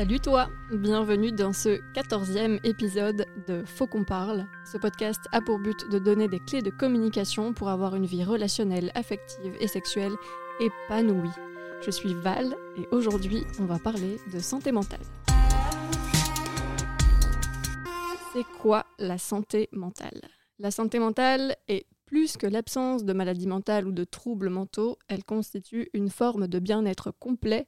Salut toi, bienvenue dans ce quatorzième épisode de Faut qu'on parle. Ce podcast a pour but de donner des clés de communication pour avoir une vie relationnelle, affective et sexuelle épanouie. Je suis Val et aujourd'hui on va parler de santé mentale. C'est quoi la santé mentale? La santé mentale est plus que l'absence de maladie mentale ou de troubles mentaux, elle constitue une forme de bien-être complet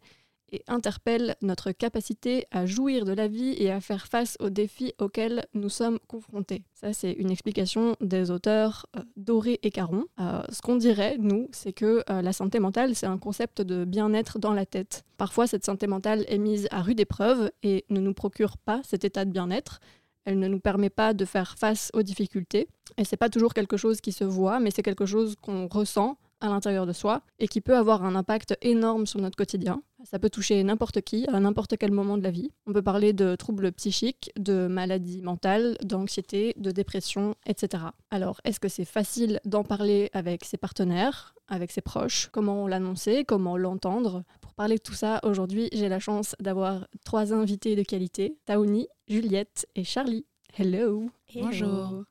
et interpelle notre capacité à jouir de la vie et à faire face aux défis auxquels nous sommes confrontés. Ça, c'est une explication des auteurs euh, Doré et Caron. Euh, ce qu'on dirait, nous, c'est que euh, la santé mentale, c'est un concept de bien-être dans la tête. Parfois, cette santé mentale est mise à rude épreuve et ne nous procure pas cet état de bien-être. Elle ne nous permet pas de faire face aux difficultés. Et c'est pas toujours quelque chose qui se voit, mais c'est quelque chose qu'on ressent à l'intérieur de soi et qui peut avoir un impact énorme sur notre quotidien. Ça peut toucher n'importe qui, à n'importe quel moment de la vie. On peut parler de troubles psychiques, de maladies mentales, d'anxiété, de dépression, etc. Alors, est-ce que c'est facile d'en parler avec ses partenaires, avec ses proches? Comment l'annoncer? Comment l'entendre? Pour parler de tout ça, aujourd'hui, j'ai la chance d'avoir trois invités de qualité, Taouni, Juliette et Charlie. Hello. Bonjour.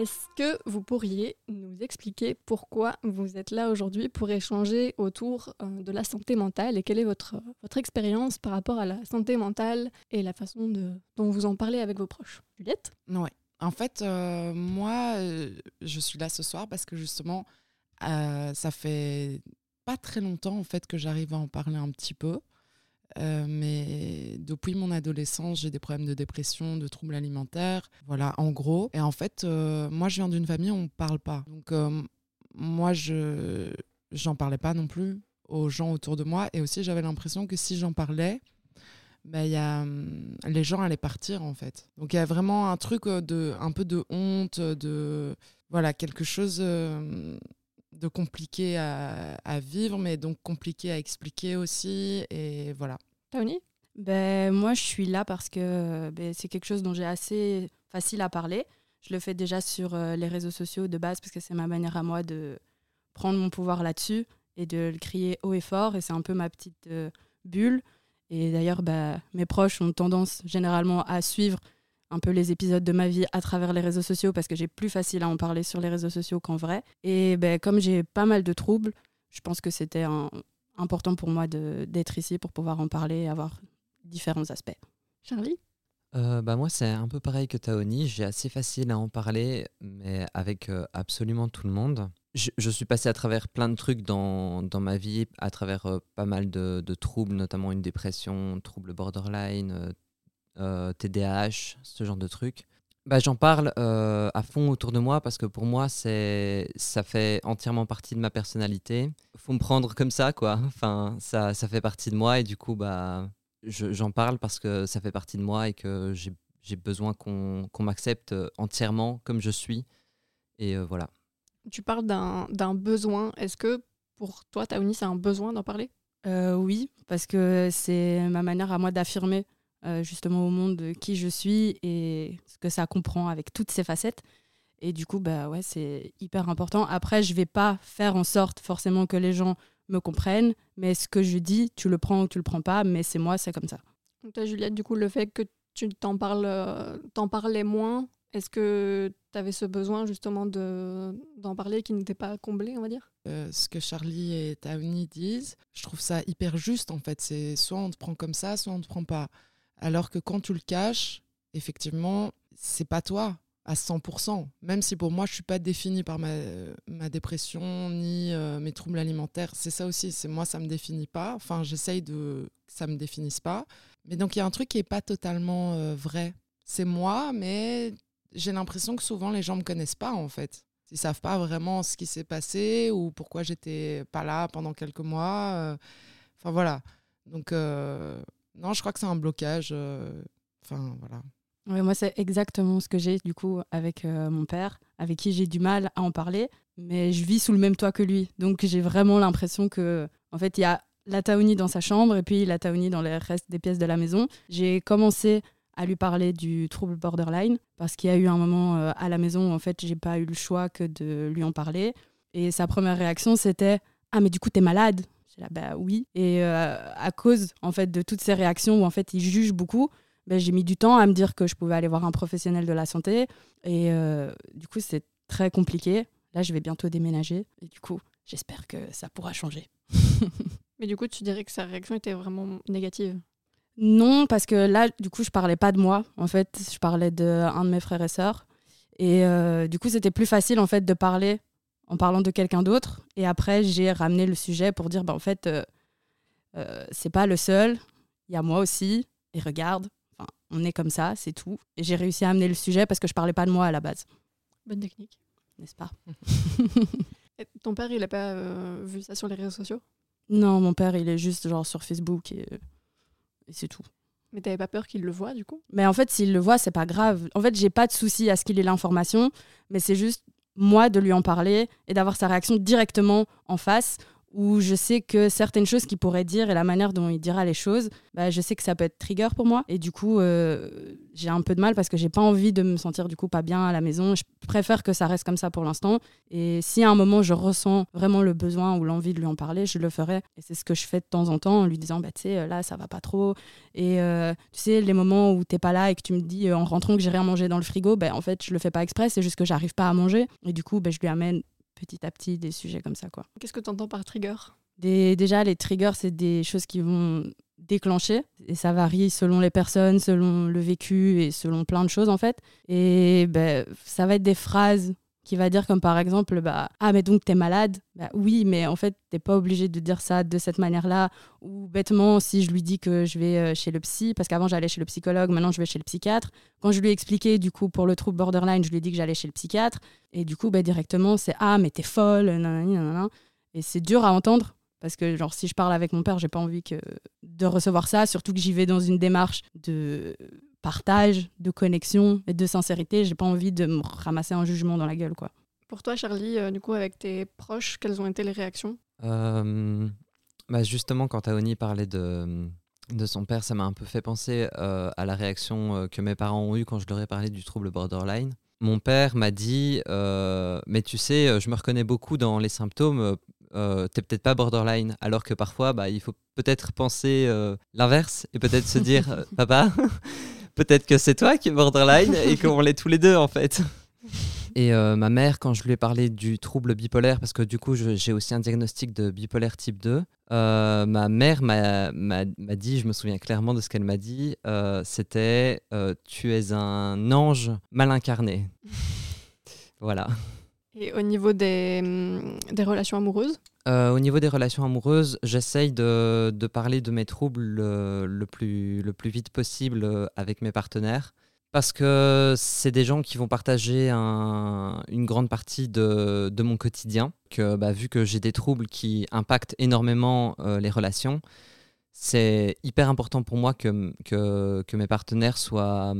Est-ce que vous pourriez nous expliquer pourquoi vous êtes là aujourd'hui pour échanger autour euh, de la santé mentale et quelle est votre, votre expérience par rapport à la santé mentale et la façon dont vous en parlez avec vos proches? Juliette? Ouais. En fait, euh, moi, euh, je suis là ce soir parce que justement, ça fait pas très longtemps en fait que j'arrive à en parler un petit peu. Euh, mais depuis mon adolescence, j'ai des problèmes de dépression, de troubles alimentaires, voilà, en gros. Et en fait, euh, moi, je viens d'une famille où on ne parle pas. Donc, euh, moi, je j'en parlais pas non plus aux gens autour de moi. Et aussi, j'avais l'impression que si j'en parlais, ben, y a, hum, les gens allaient partir, en fait. Donc, il y a vraiment un truc de, un peu de honte, de... Voilà, quelque chose de compliqué à, vivre, mais donc compliqué à expliquer aussi. Et voilà. Tony? Ben, Moi, je suis là parce que ben, c'est quelque chose dont j'ai assez facile à parler. Je le fais déjà sur euh, les réseaux sociaux de base parce que c'est ma manière à moi de prendre mon pouvoir là-dessus et de le crier haut et fort. Et c'est un peu ma petite euh, bulle. Et d'ailleurs, ben, mes proches ont tendance généralement à suivre un peu les épisodes de ma vie à travers les réseaux sociaux parce que j'ai plus facile à en parler sur les réseaux sociaux qu'en vrai. Et ben, comme j'ai pas mal de troubles, je pense que c'était important pour moi d'être ici pour pouvoir en parler et avoir différents aspects. Charlie? Euh, bah moi, c'est un peu pareil que Taoni. J'ai assez facile à en parler, mais avec euh, absolument tout le monde. Je, suis passé à travers plein de trucs dans, dans ma vie, à travers euh, pas mal de, de, troubles, notamment une dépression, troubles borderline, TDAH, euh, ce genre de trucs. Bah, J'en parle euh, à fond autour de moi parce que pour moi, ça fait entièrement partie de ma personnalité. faut me prendre comme ça, quoi. Enfin, ça, ça fait partie de moi et du coup, bah, j'en parle parce que ça fait partie de moi et que j'ai besoin qu'on m'accepte entièrement comme je suis. Et euh, voilà. Tu parles d'un besoin. Est-ce que pour toi, Taouni, c'est un besoin d'en parler? Oui, parce que c'est ma manière à moi d'affirmer euh, justement au monde de qui je suis et ce que ça comprend avec toutes ces facettes. Et du coup, bah ouais, c'est hyper important. Après, je vais pas faire en sorte forcément que les gens me comprennent, mais ce que je dis, tu le prends ou tu le prends pas, mais c'est moi, c'est comme ça. Donc toi, Juliette, du coup, le fait que tu t'en parles, euh, t'en parlais moins, est-ce que tu avais ce besoin justement de, d'en parler qui n'était pas comblé, on va dire? Euh, Ce que Charlie et Taouni disent, je trouve ça hyper juste en fait. C'est soit on te prend comme ça, soit on ne te prend pas. Alors que quand tu le caches, effectivement, c'est pas toi à 100%. Même si pour moi, je suis pas définie par ma, dépression ni euh, mes troubles alimentaires. C'est ça aussi, c'est moi, ça me définit pas. Enfin, j'essaye de que ça me définisse pas. Mais donc, il y a un truc qui est pas totalement euh, vrai. C'est moi, mais j'ai l'impression que souvent, les gens me connaissent pas, en fait. Ils savent pas vraiment ce qui s'est passé ou pourquoi j'étais pas là pendant quelques mois. Euh. Enfin, voilà. Donc, non, je crois que c'est un blocage. Euh, enfin, voilà. Moi, c'est exactement ce que j'ai du coup avec euh, mon père, avec qui j'ai du mal à en parler, mais je vis sous le même toit que lui. Donc, j'ai vraiment l'impression que, en fait, il y a la Taouni dans sa chambre et puis la Taouni dans les restes des pièces de la maison. J'ai commencé à lui parler du trouble borderline parce qu'il y a eu un moment euh, à la maison où en fait j'ai pas eu le choix que de lui en parler et sa première réaction c'était ah mais du coup t'es malade Là, bah oui. Et à cause en fait de toutes ces réactions où en fait il juge beaucoup, bah, j'ai mis du temps à me dire que je pouvais aller voir un professionnel de la santé. Et du coup, c'est très compliqué. Là, je vais bientôt déménager. Et du coup, j'espère que ça pourra changer. Mais du coup, tu dirais que sa réaction était vraiment négative? Non, parce que là, du coup, je parlais pas de moi. En fait, je parlais d'un de, mes frères et sœurs. Et euh, du coup, c'était plus facile en fait de parler en parlant de quelqu'un d'autre. Et après, j'ai ramené le sujet pour dire, bah, en fait, euh, euh, c'est pas le seul. Il y a moi aussi. Et regarde, on est comme ça, c'est tout. Et j'ai réussi à amener le sujet parce que je parlais pas de moi à la base. Bonne technique. N'est-ce pas? Ton père, il a pas euh, vu ça sur les réseaux sociaux? Non, mon père, il est juste genre sur Facebook et, et c'est tout. Mais t'avais pas peur qu'il le voit du coup? Mais en fait, s'il le voit, c'est pas grave. En fait, j'ai pas de souci à ce qu'il ait l'information, mais c'est juste moi de lui en parler et d'avoir sa réaction directement en face où je sais que certaines choses qu'il pourrait dire et la manière dont il dira les choses, bah, je sais que ça peut être trigger pour moi. Et du coup, euh, j'ai un peu de mal parce que j'ai pas envie de me sentir du coup pas bien à la maison. Je préfère que ça reste comme ça pour l'instant. Et si à un moment je ressens vraiment le besoin ou l'envie de lui en parler, je le ferai. Et c'est ce que je fais de temps en temps en lui disant, bah, tu sais, là, ça va pas trop. Et euh, tu sais, les moments où t'es pas là et que tu me dis euh, en rentrant que j'ai rien mangé dans le frigo, bah, en fait, je le fais pas exprès, c'est juste que j'arrive pas à manger. Et du coup, bah, je lui amène petit à petit des sujets comme ça. quoi. Qu'est-ce que tu entends par trigger? Des, Déjà, les triggers, c'est des choses qui vont déclencher et ça varie selon les personnes, selon le vécu et selon plein de choses en fait. Et ben, ça va être des phrases qui va dire comme par exemple bah ah mais donc t'es malade? Bah oui mais en fait t'es pas obligé de dire ça de cette manière là ou bêtement si je lui dis que je vais euh, chez le psy parce qu'avant j'allais chez le psychologue maintenant je vais chez le psychiatre. Quand je lui ai du coup pour le trouble borderline je lui ai dit que j'allais chez le psychiatre. Et du coup bah, directement c'est ah mais t'es folle nanana, et c'est dur à entendre parce que genre si je parle avec mon père j'ai pas envie de recevoir ça surtout que j'y vais dans une démarche de partage, de connexion et de sincérité. J'ai pas envie de me ramasser un jugement dans la gueule, quoi. Pour toi, Charlie, euh, du coup, avec tes proches, quelles ont été les réactions? Euh, bah Justement, quand Taoni parlait de, de son père, ça m'a un peu fait penser euh, à la réaction que mes parents ont eue quand je leur ai parlé du trouble borderline. Mon père m'a dit Mais tu sais, je me reconnais beaucoup dans les symptômes. T'es peut-être pas borderline, alors que parfois, bah, il faut peut-être penser l'inverse et peut-être se dire Papa, peut-être que c'est toi qui es borderline et qu'on l'est tous les deux en fait. Et euh, ma mère, quand je lui ai parlé du trouble bipolaire, parce que du coup j'ai aussi un diagnostic de bipolaire type 2, euh, ma mère m'a dit, je me souviens clairement de ce qu'elle m'a dit, euh, c'était tu es un ange mal incarné. voilà. Et au niveau des, hum, des relations amoureuses? Euh, Au niveau des relations amoureuses, j'essaye de, parler de mes troubles le, plus, vite possible euh, avec mes partenaires. Parce que c'est des gens qui vont partager un, une grande partie de, mon quotidien. Bah, vu que j'ai des troubles qui impactent énormément euh, les relations, c'est hyper important pour moi que, mes partenaires soient,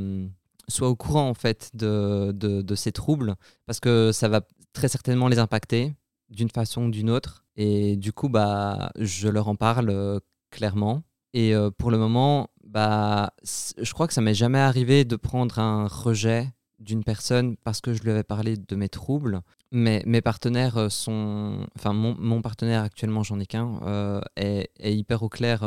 au courant en fait de, de, ces troubles. Parce que ça va très certainement les impacter d'une façon ou d'une autre. Et du coup, bah, je leur en parle euh, clairement. Et euh, pour le moment, bah, je crois que ça m'est jamais arrivé de prendre un rejet d'une personne parce que je lui avais parlé de mes troubles. Mais mes partenaires euh, sont. Enfin, mon, mon partenaire actuellement, j'en ai qu'un, est, hyper au clair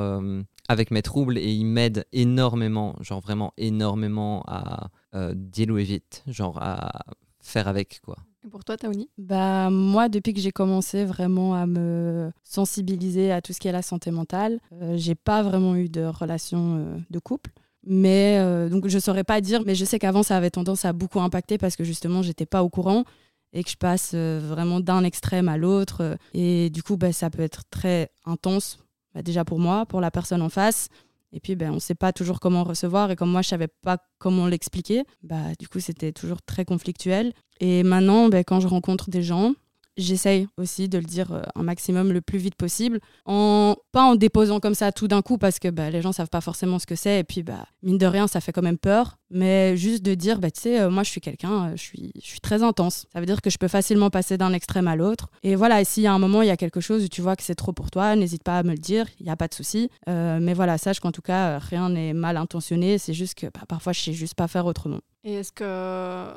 avec mes troubles et il m'aide énormément, genre vraiment énormément à diluer vite, genre à faire avec, quoi. Pour toi, Taoni bah, Moi, depuis que j'ai commencé vraiment à me sensibiliser à tout ce qui est la santé mentale, euh, j'ai pas vraiment eu de relation euh, de couple. Mais euh, donc je saurais pas dire, mais je sais qu'avant ça avait tendance à beaucoup impacter parce que justement j'étais pas au courant et que je passe vraiment d'un extrême à l'autre. Et du coup, bah, ça peut être très intense, bah, déjà pour moi, pour la personne en face, et puis, ben, on ne sait pas toujours comment recevoir. Et comme moi, je ne savais pas comment l'expliquer, bah, du coup, c'était toujours très conflictuel. Et maintenant, ben, quand je rencontre des gens, j'essaye aussi de le dire euh, un maximum le plus vite possible, en, pas en déposant comme ça tout d'un coup parce que bah, les gens savent pas forcément ce que c'est et puis bah, mine de rien ça fait quand même peur, mais juste de dire bah, tu sais, euh, moi je suis quelqu'un, euh, je, suis, je suis très intense. Ça veut dire que je peux facilement passer d'un extrême à l'autre. Et voilà, et s'il y a un moment, il y a quelque chose où tu vois que c'est trop pour toi, n'hésite pas à me le dire, il n'y a pas de souci. mais voilà, sache qu'en tout cas, rien n'est mal intentionné, c'est juste que bah, parfois je sais juste pas faire autrement. Et est-ce que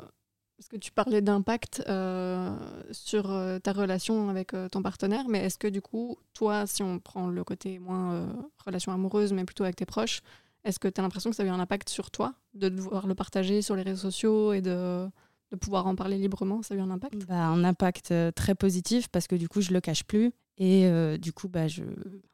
Parce que tu parlais d'impact sur ta relation avec ton partenaire, mais est-ce que du coup, toi, si on prend le côté moins relation amoureuse, mais plutôt avec tes proches, est-ce que tu as l'impression que ça a eu un impact sur toi, de devoir le partager sur les réseaux sociaux et de, de pouvoir en parler librement Ça a eu un impact? Bah, Un impact très positif parce que du coup, je le cache plus. Et du coup, bah, je...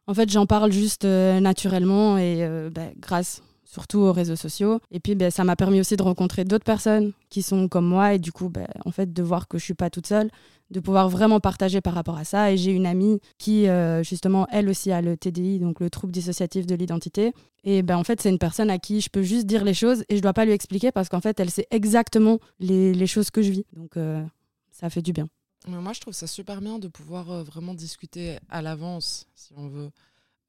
en fait, j'en parle juste naturellement et bah, grâce surtout aux réseaux sociaux. Et puis, ben, ça m'a permis aussi de rencontrer d'autres personnes qui sont comme moi et du coup, ben, en fait, de voir que je suis pas toute seule, de pouvoir vraiment partager par rapport à ça. Et j'ai une amie qui, euh, justement, elle aussi a le TDI, donc le trouble dissociatif de l'identité. Et ben, en fait, c'est une personne à qui je peux juste dire les choses et je dois pas lui expliquer parce qu'en fait, elle sait exactement les, les choses que je vis. Donc, euh, ça fait du bien. Mais moi, je trouve ça super bien de pouvoir euh, vraiment discuter à l'avance, si on veut,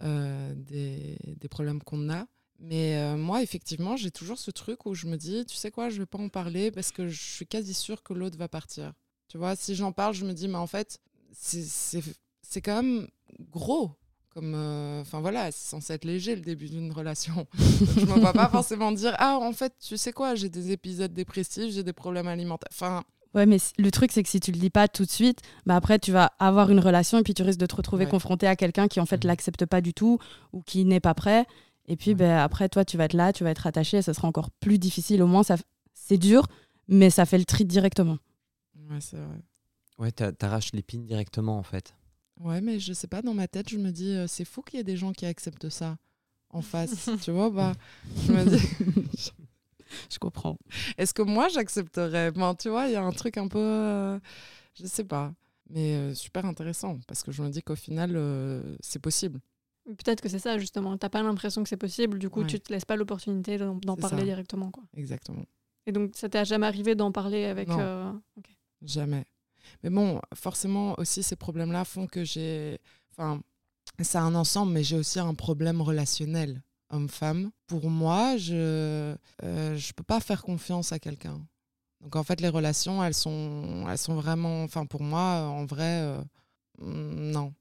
des, des problèmes qu'on a mais euh, moi, effectivement, j'ai toujours ce truc où je me dis, tu sais quoi, je vais pas en parler parce que je suis quasi sûre que l'autre va partir. Tu vois, si j'en parle, je me dis, mais en fait, c'est quand même gros. Comme, euh, enfin voilà, c'est censé être léger le début d'une relation. je ne me vois pas forcément dire, ah, en fait, tu sais quoi, j'ai des épisodes dépressifs, j'ai des problèmes alimentaires. Enfin, Ouais, mais le truc, c'est que si tu le dis pas tout de suite, bah après, tu vas avoir une relation et puis tu risques de te retrouver confronté à quelqu'un qui, en fait, mmh. l'accepte pas du tout ou qui n'est pas prêt. Et puis ben, après, toi, tu vas être là, tu vas être attaché, et ça sera encore plus difficile. Au moins, ça, c'est dur, mais ça fait le tri directement. Ouais, c'est vrai. Ouais, t'arraches l'épine directement, en fait. Ouais, mais je sais pas, dans ma tête, je me dis, euh, c'est fou qu'il y ait des gens qui acceptent ça en face. tu vois, bah, je me dis. je comprends. Est-ce que moi, j'accepterais? Bon, Tu vois, il y a un truc un peu. Euh, je sais pas. Mais euh, super intéressant, parce que je me dis qu'au final, c'est possible. Peut-être que c'est ça, justement. T'as pas l'impression que c'est possible, du coup, tu te laisses pas l'opportunité d'en parler directement. Quoi. Exactement. Et donc, ça t'est jamais arrivé d'en parler avec. Euh, jamais. Mais bon, forcément, aussi, ces problèmes-là font que j'ai. Enfin, c'est un ensemble, mais j'ai aussi un problème relationnel homme-femme. Pour moi, je euh, je peux pas faire confiance à quelqu'un. Donc, en fait, les relations, elles sont, elles sont vraiment. Enfin, pour moi, en vrai, euh, non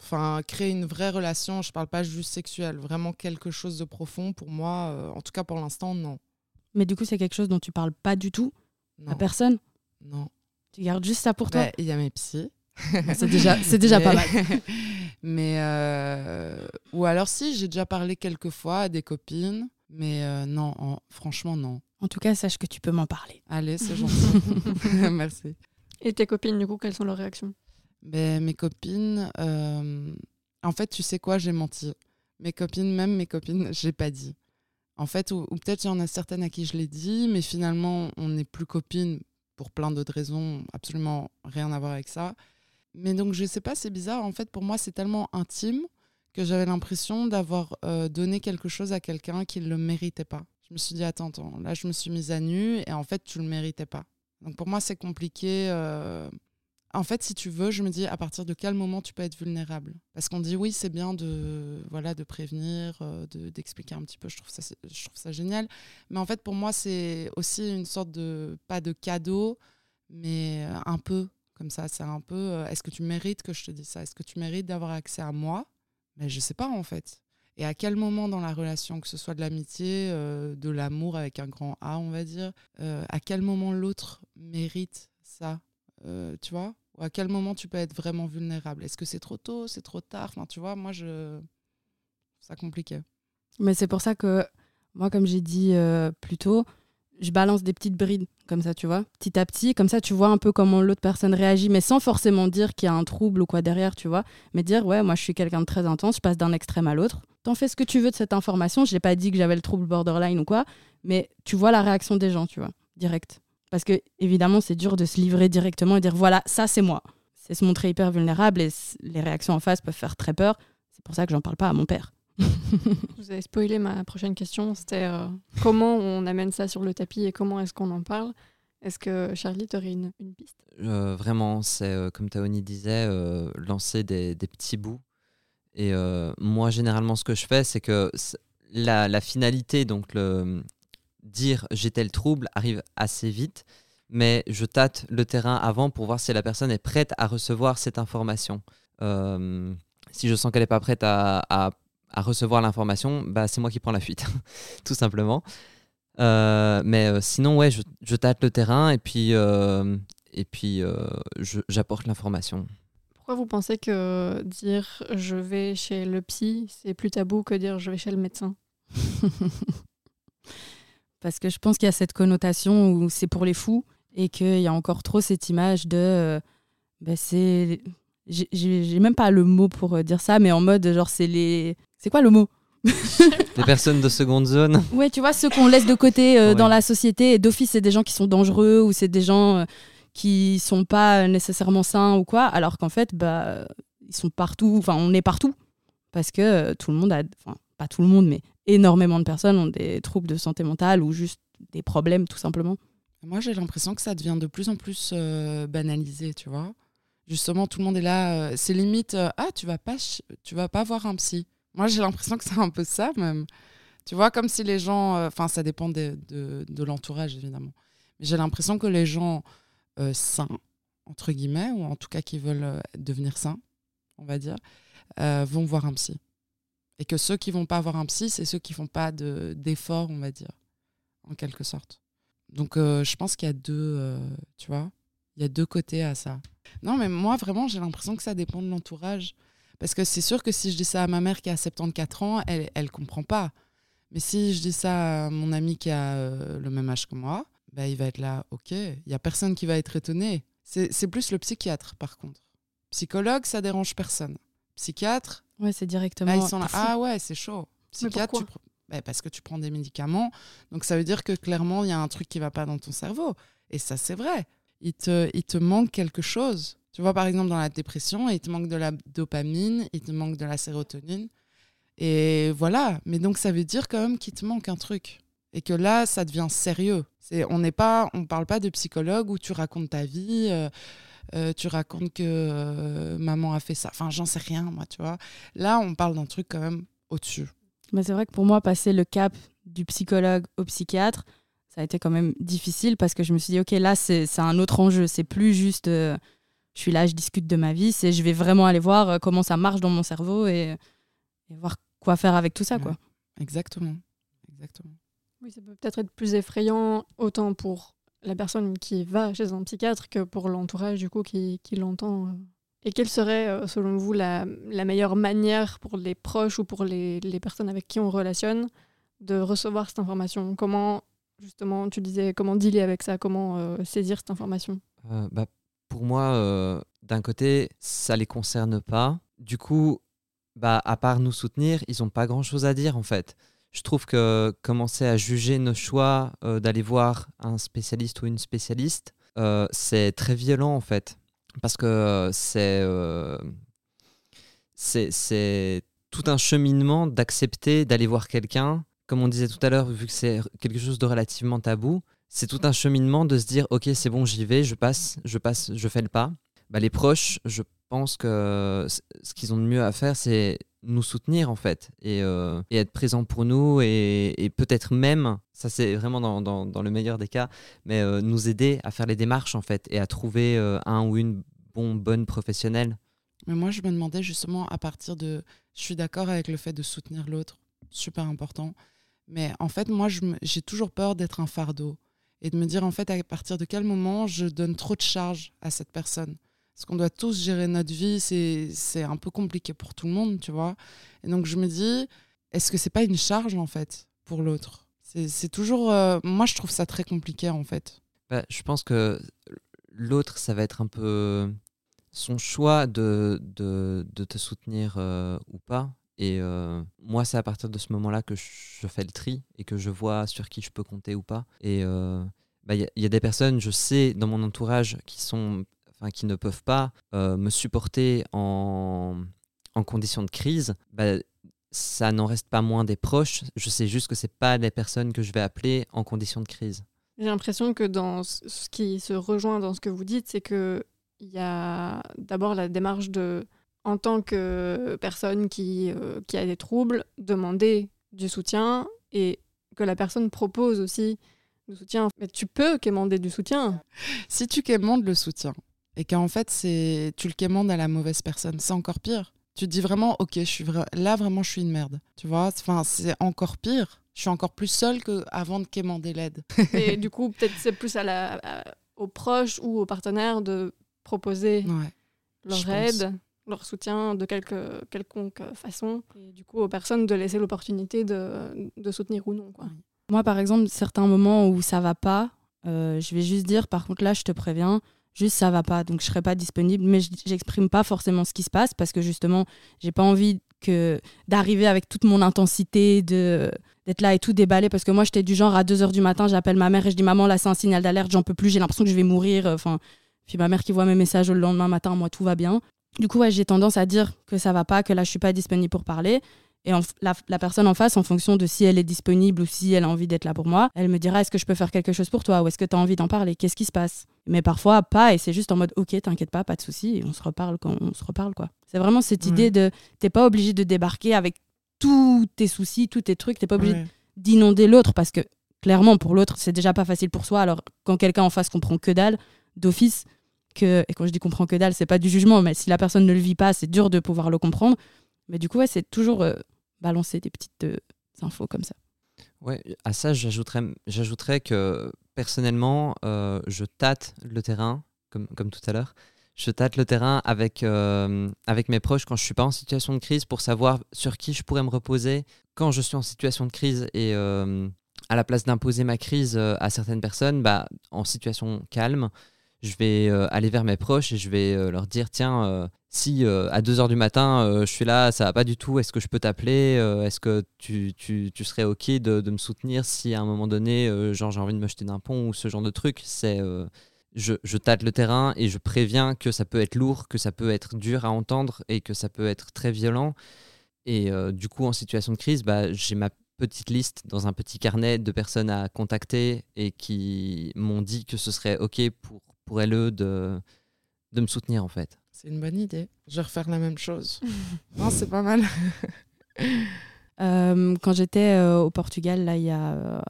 Enfin, créer une vraie relation, je parle pas juste sexuelle, vraiment quelque chose de profond, pour moi, euh, en tout cas pour l'instant, non. Mais du coup, c'est quelque chose dont tu parles pas du tout à personne Non. Tu gardes juste ça pour toi bah, Il y a mes psys. c'est déjà, c'est déjà pas mal. mais euh, ou alors si, j'ai déjà parlé quelques fois à des copines, mais euh, non, franchement non. En tout cas, sache que tu peux m'en parler. Allez, c'est gentil. Merci. Et tes copines, du coup, quelles sont leurs réactions? Ben, mes copines, euh, en fait, tu sais quoi, j'ai menti. Mes copines, même mes copines, j'ai pas dit. En fait, ou, peut-être il y en a certaines à qui je l'ai dit, mais finalement, on n'est plus copines pour plein d'autres raisons, absolument rien à voir avec ça. Mais donc, je sais pas, c'est bizarre. En fait, pour moi, c'est tellement intime que j'avais l'impression d'avoir euh, donné quelque chose à quelqu'un qui ne le méritait pas. Je me suis dit, attends, attends, là, je me suis mise à nu et en fait, tu le méritais pas. Donc, pour moi, c'est compliqué. Euh, en fait, si tu veux, je me dis à partir de quel moment tu peux être vulnérable? Parce qu'on dit oui, c'est bien de voilà de prévenir, euh, d'expliquer un petit peu. Je trouve ça je trouve ça génial. Mais en fait, pour moi, c'est aussi une sorte de pas de cadeau, mais euh, un peu comme ça. C'est un peu. Euh, est-ce que tu mérites que je te dise ça? Est-ce que tu mérites d'avoir accès à moi? Mais je sais pas en fait. Et à quel moment dans la relation, que ce soit de l'amitié, de l'amour avec un grand A, on va dire, à quel moment l'autre mérite ça? Tu vois? Ou à quel moment tu peux être vraiment vulnérable? Est-ce que c'est trop tôt? C'est trop tard? Enfin, Tu vois, moi, je... ça compliqué. Mais c'est pour ça que moi, comme j'ai dit euh, plus tôt, je balance des petites brides comme ça, tu vois, petit à petit, comme ça, tu vois un peu comment l'autre personne réagit, mais sans forcément dire qu'il y a un trouble ou quoi derrière, tu vois, mais dire, ouais, moi, je suis quelqu'un de très intense, je passe d'un extrême à l'autre. T'en fais ce que tu veux de cette information, je n'ai pas dit que j'avais le trouble borderline ou quoi, mais tu vois la réaction des gens, tu vois, direct. Parce que, évidemment, c'est dur de se livrer directement et dire voilà, ça, c'est moi. C'est se montrer hyper vulnérable et les réactions en face peuvent faire très peur. C'est pour ça que j'en parle pas à mon père. Vous avez spoilé ma prochaine question. C'était euh, comment on amène ça sur le tapis et comment est-ce qu'on en parle? Est-ce que Charlie, tu aurais une, piste? Euh, Vraiment, c'est euh, comme Taoni disait, lancer des, petits bouts. Et moi, généralement, ce que je fais, c'est que la, la, finalité, donc le, dire j'ai tel trouble arrive assez vite, mais je tâte le terrain avant pour voir si la personne est prête à recevoir cette information. Euh, si je sens qu'elle n'est pas prête à, recevoir l'information, bah, c'est moi qui prends la fuite, tout simplement. Euh, mais euh, sinon, ouais, je, je tâte le terrain et puis, et puis j'apporte l'information. Pourquoi vous pensez que dire je vais chez le psy, c'est plus tabou que dire je vais chez le médecin? Parce que je pense qu'il y a cette connotation où c'est pour les fous et qu'il y a encore trop cette image de. euh, ben, c'est. J'ai même pas le mot pour euh, dire ça, mais en mode genre c'est les. C'est quoi le mot? Les personnes de seconde zone. Ouais, tu vois, ceux qu'on laisse de côté euh, Ouais. dans la société, et d'office, c'est des gens qui sont dangereux ou c'est des gens euh, qui sont pas nécessairement sains ou quoi, alors qu'en fait, bah, ils sont partout, enfin, on est partout. Parce que euh, tout le monde a, enfin, pas tout le monde, mais énormément de personnes ont des troubles de santé mentale ou juste des problèmes, tout simplement. Moi, j'ai l'impression que ça devient de plus en plus euh, banalisé, tu vois. Justement, tout le monde est là. euh, c'est limite, euh, ah, tu vas pas, tu vas pas voir un psy. Moi, j'ai l'impression que c'est un peu ça même. Tu vois, comme si les gens, enfin, ça dépend de, l'entourage évidemment. Mais j'ai l'impression que les gens sains, entre guillemets, ou en tout cas qui veulent devenir sains, on va dire, vont voir un psy. Et que ceux qui vont pas voir un psy, c'est ceux qui font pas de- d'efforts, on va dire, en quelque sorte. Donc, euh, je pense qu'il y a deux, euh, tu vois, il y a deux côtés à ça. Non, mais moi, vraiment, j'ai l'impression que ça dépend de l'entourage. Parce que c'est sûr que si je dis ça à ma mère qui a 74 ans, elle elle comprend pas. Mais si je dis ça à mon ami qui a euh, le même âge que moi, bah, il va être là, ok, il y a personne qui va être étonné. C'est plus le psychiatre, par contre. Psychologue, ça dérange personne. Psychiatre, Ouais, c'est directement. Là, ils sont là. t'es fou. Ah ouais, c'est chaud. Psychiatre, tu bah, parce que tu prends des médicaments. Donc ça veut dire que clairement, il y a un truc qui va pas dans ton cerveau. Et ça, c'est vrai. Il te, il te manque quelque chose. Tu vois, par exemple, dans la dépression, il te manque de la dopamine, il te manque de la sérotonine. Et voilà. Mais donc, ça veut dire quand même qu'il te manque un truc. Et que là, ça devient sérieux. C'est, on n'est pas, on parle pas de psychologue où tu racontes ta vie, euh, euh, tu racontes que euh, maman a fait ça. Enfin, j'en sais rien, moi, tu vois. Là, on parle d'un truc quand même au-dessus. Mais c'est vrai que pour moi, passer le cap du psychologue au psychiatre, ça a été quand même difficile parce que je me suis dit, OK, là, c'est c'est un autre enjeu. C'est plus juste, euh, je suis là, je discute de ma vie, c'est je vais vraiment aller voir comment ça marche dans mon cerveau et, et voir quoi faire avec tout ça, quoi. Exactement. Exactement. Oui, ça peut peut-être être plus effrayant autant pour la personne qui va chez un psychiatre que pour l'entourage du coup qui, qui l'entend. euh. Et quelle serait, euh, selon vous, la, la meilleure manière pour les proches ou pour les, les personnes avec qui on relationne de recevoir cette information? Comment, justement, tu disais, comment dealer avec ça? Comment euh, saisir cette information? Bah, pour moi, d'un côté, ça les concerne pas. Du coup, bah, à part nous soutenir, ils n'ont pas grand-chose à dire en fait. Je trouve que commencer à juger nos choix euh, d'aller voir un spécialiste ou une spécialiste, euh, c'est très violent en fait. Parce que euh, c'est tout un cheminement d'accepter d'aller voir quelqu'un. Comme on disait tout à l'heure, vu que c'est quelque chose de relativement tabou, c'est tout un cheminement de se dire ok c'est bon j'y vais je passe je passe je fais le pas bah, les proches je pense que ce qu'ils ont de mieux à faire c'est nous soutenir en fait et, euh, être présent pour nous et, peut-être même ça c'est vraiment dans, le meilleur des cas mais euh, nous aider à faire les démarches en fait et à trouver euh, un ou une bon bonne professionnelle Mais moi, je me demandais justement à partir de. Je suis d'accord avec le fait de soutenir l'autre, super important. Mais en fait, moi, j'ai toujours peur d'être un fardeau et de me dire en fait à partir de quel moment je donne trop de charge à cette personne? Parce qu'on doit tous gérer notre vie, c'est un peu compliqué pour tout le monde, tu vois. Et donc, je me dis, est-ce que c'est pas une charge en fait pour l'autre? C'est toujours. euh, moi, je trouve ça très compliqué en fait. Bah, je pense que l'autre, ça va être un peu son choix de, de, de te soutenir euh, ou pas. Et euh, moi, c'est à partir de ce moment-là que je fais le tri et que je vois sur qui je peux compter ou pas. Et bah, il y, a- il y a des personnes, je sais, dans mon entourage qui, sont, enfin, qui ne peuvent pas euh, me supporter en, en conditions de crise. Bah, ça n'en reste pas moins des proches. Je sais juste que c'est pas les personnes que je vais appeler en conditions de crise. J'ai l'impression que dans ce ce qui se rejoint dans ce que vous dites, c'est que il y a d'abord la démarche de, en tant que personne qui, euh, qui a des troubles, demander du soutien et que la personne propose aussi du soutien. Mais tu peux quémander du soutien. Si tu quémandes le soutien et qu'en fait c'est tu le quémandes à la mauvaise personne, c'est encore pire. Tu te dis vraiment ok, je suis vra- là vraiment je suis une merde. Tu vois, enfin c'est encore pire Je suis encore plus seule qu'avant de quémander l'aide. Et du coup, peut-être c'est plus à la, aux proches ou aux partenaires de proposer leur aide, leur soutien de quelque, quelconque façon. Et du coup, aux personnes de laisser l'opportunité de, de, soutenir ou non. Quoi. Moi, par exemple, certains moments où ça va pas, euh, je vais juste dire, par contre, là, je te préviens, juste ça va pas, donc je serai pas disponible, mais j'exprime pas forcément ce qui se passe parce que justement, j'ai pas envie que d'arriver avec toute mon intensité, de d'être là et tout déballer parce que moi j'étais du genre à 2h du matin, j'appelle ma mère et je dis maman là c'est un signal d'alerte, j'en peux plus, j'ai l'impression que je vais mourir, enfin puis ma mère qui voit mes messages le lendemain matin, moi tout va bien. Du coup, ouais, j'ai tendance à dire que ça va pas, que là je suis pas disponible pour parler. Et la, personne en face, en fonction de si elle est disponible ou si elle a envie d'être là pour moi, elle me dira est-ce que je peux faire quelque chose pour toi ou est-ce que tu as envie d'en parler? Qu'est-ce qui se passe? Mais parfois pas et c'est juste en mode ok, t'inquiète pas, pas de souci, et on se reparle quand on se reparle quoi. C'est vraiment cette idée de t'es pas obligé de débarquer avec tous tes soucis, tous tes trucs, t'es pas obligé d'inonder l'autre parce que clairement pour l'autre c'est déjà pas facile pour soi. Alors quand quelqu'un en face comprend que dalle d'office, que et quand je dis comprend que dalle, c'est pas du jugement, mais si la personne ne le vit pas, c'est dur de pouvoir le comprendre. Mais du coup, ouais, c'est toujours euh, balancer des petites euh, infos comme ça. Ouais, à ça, j'ajouterais que personnellement, euh, je tâte le terrain, comme, comme tout à l'heure. Je tâte le terrain avec, euh, avec mes proches quand je suis pas en situation de crise pour savoir sur qui je pourrais me reposer quand je suis en situation de crise et à la place d'imposer ma crise à certaines personnes, bah, en situation calme, je vais aller vers mes proches et je vais leur dire tiens, si euh, à 2h du matin, euh, je suis là, ça va pas du tout, est-ce que je peux t'appeler euh, Est-ce que tu, tu, tu, serais OK de, de, me soutenir si à un moment donné, genre j'ai envie de me jeter d'un pont ou ce genre de truc? C'est je, je, tâte le terrain et je préviens que ça peut être lourd, que ça peut être dur à entendre et que ça peut être très violent. Et du coup, en situation de crise, bah, j'ai ma petite liste dans un petit carnet de personnes à contacter et qui m'ont dit que ce serait OK pour, pour elles de, de me soutenir en fait. C'est une bonne idée. Je vais refaire la même chose. non, c'est pas mal. Euh, quand j'étais euh, au Portugal, là, il y a euh,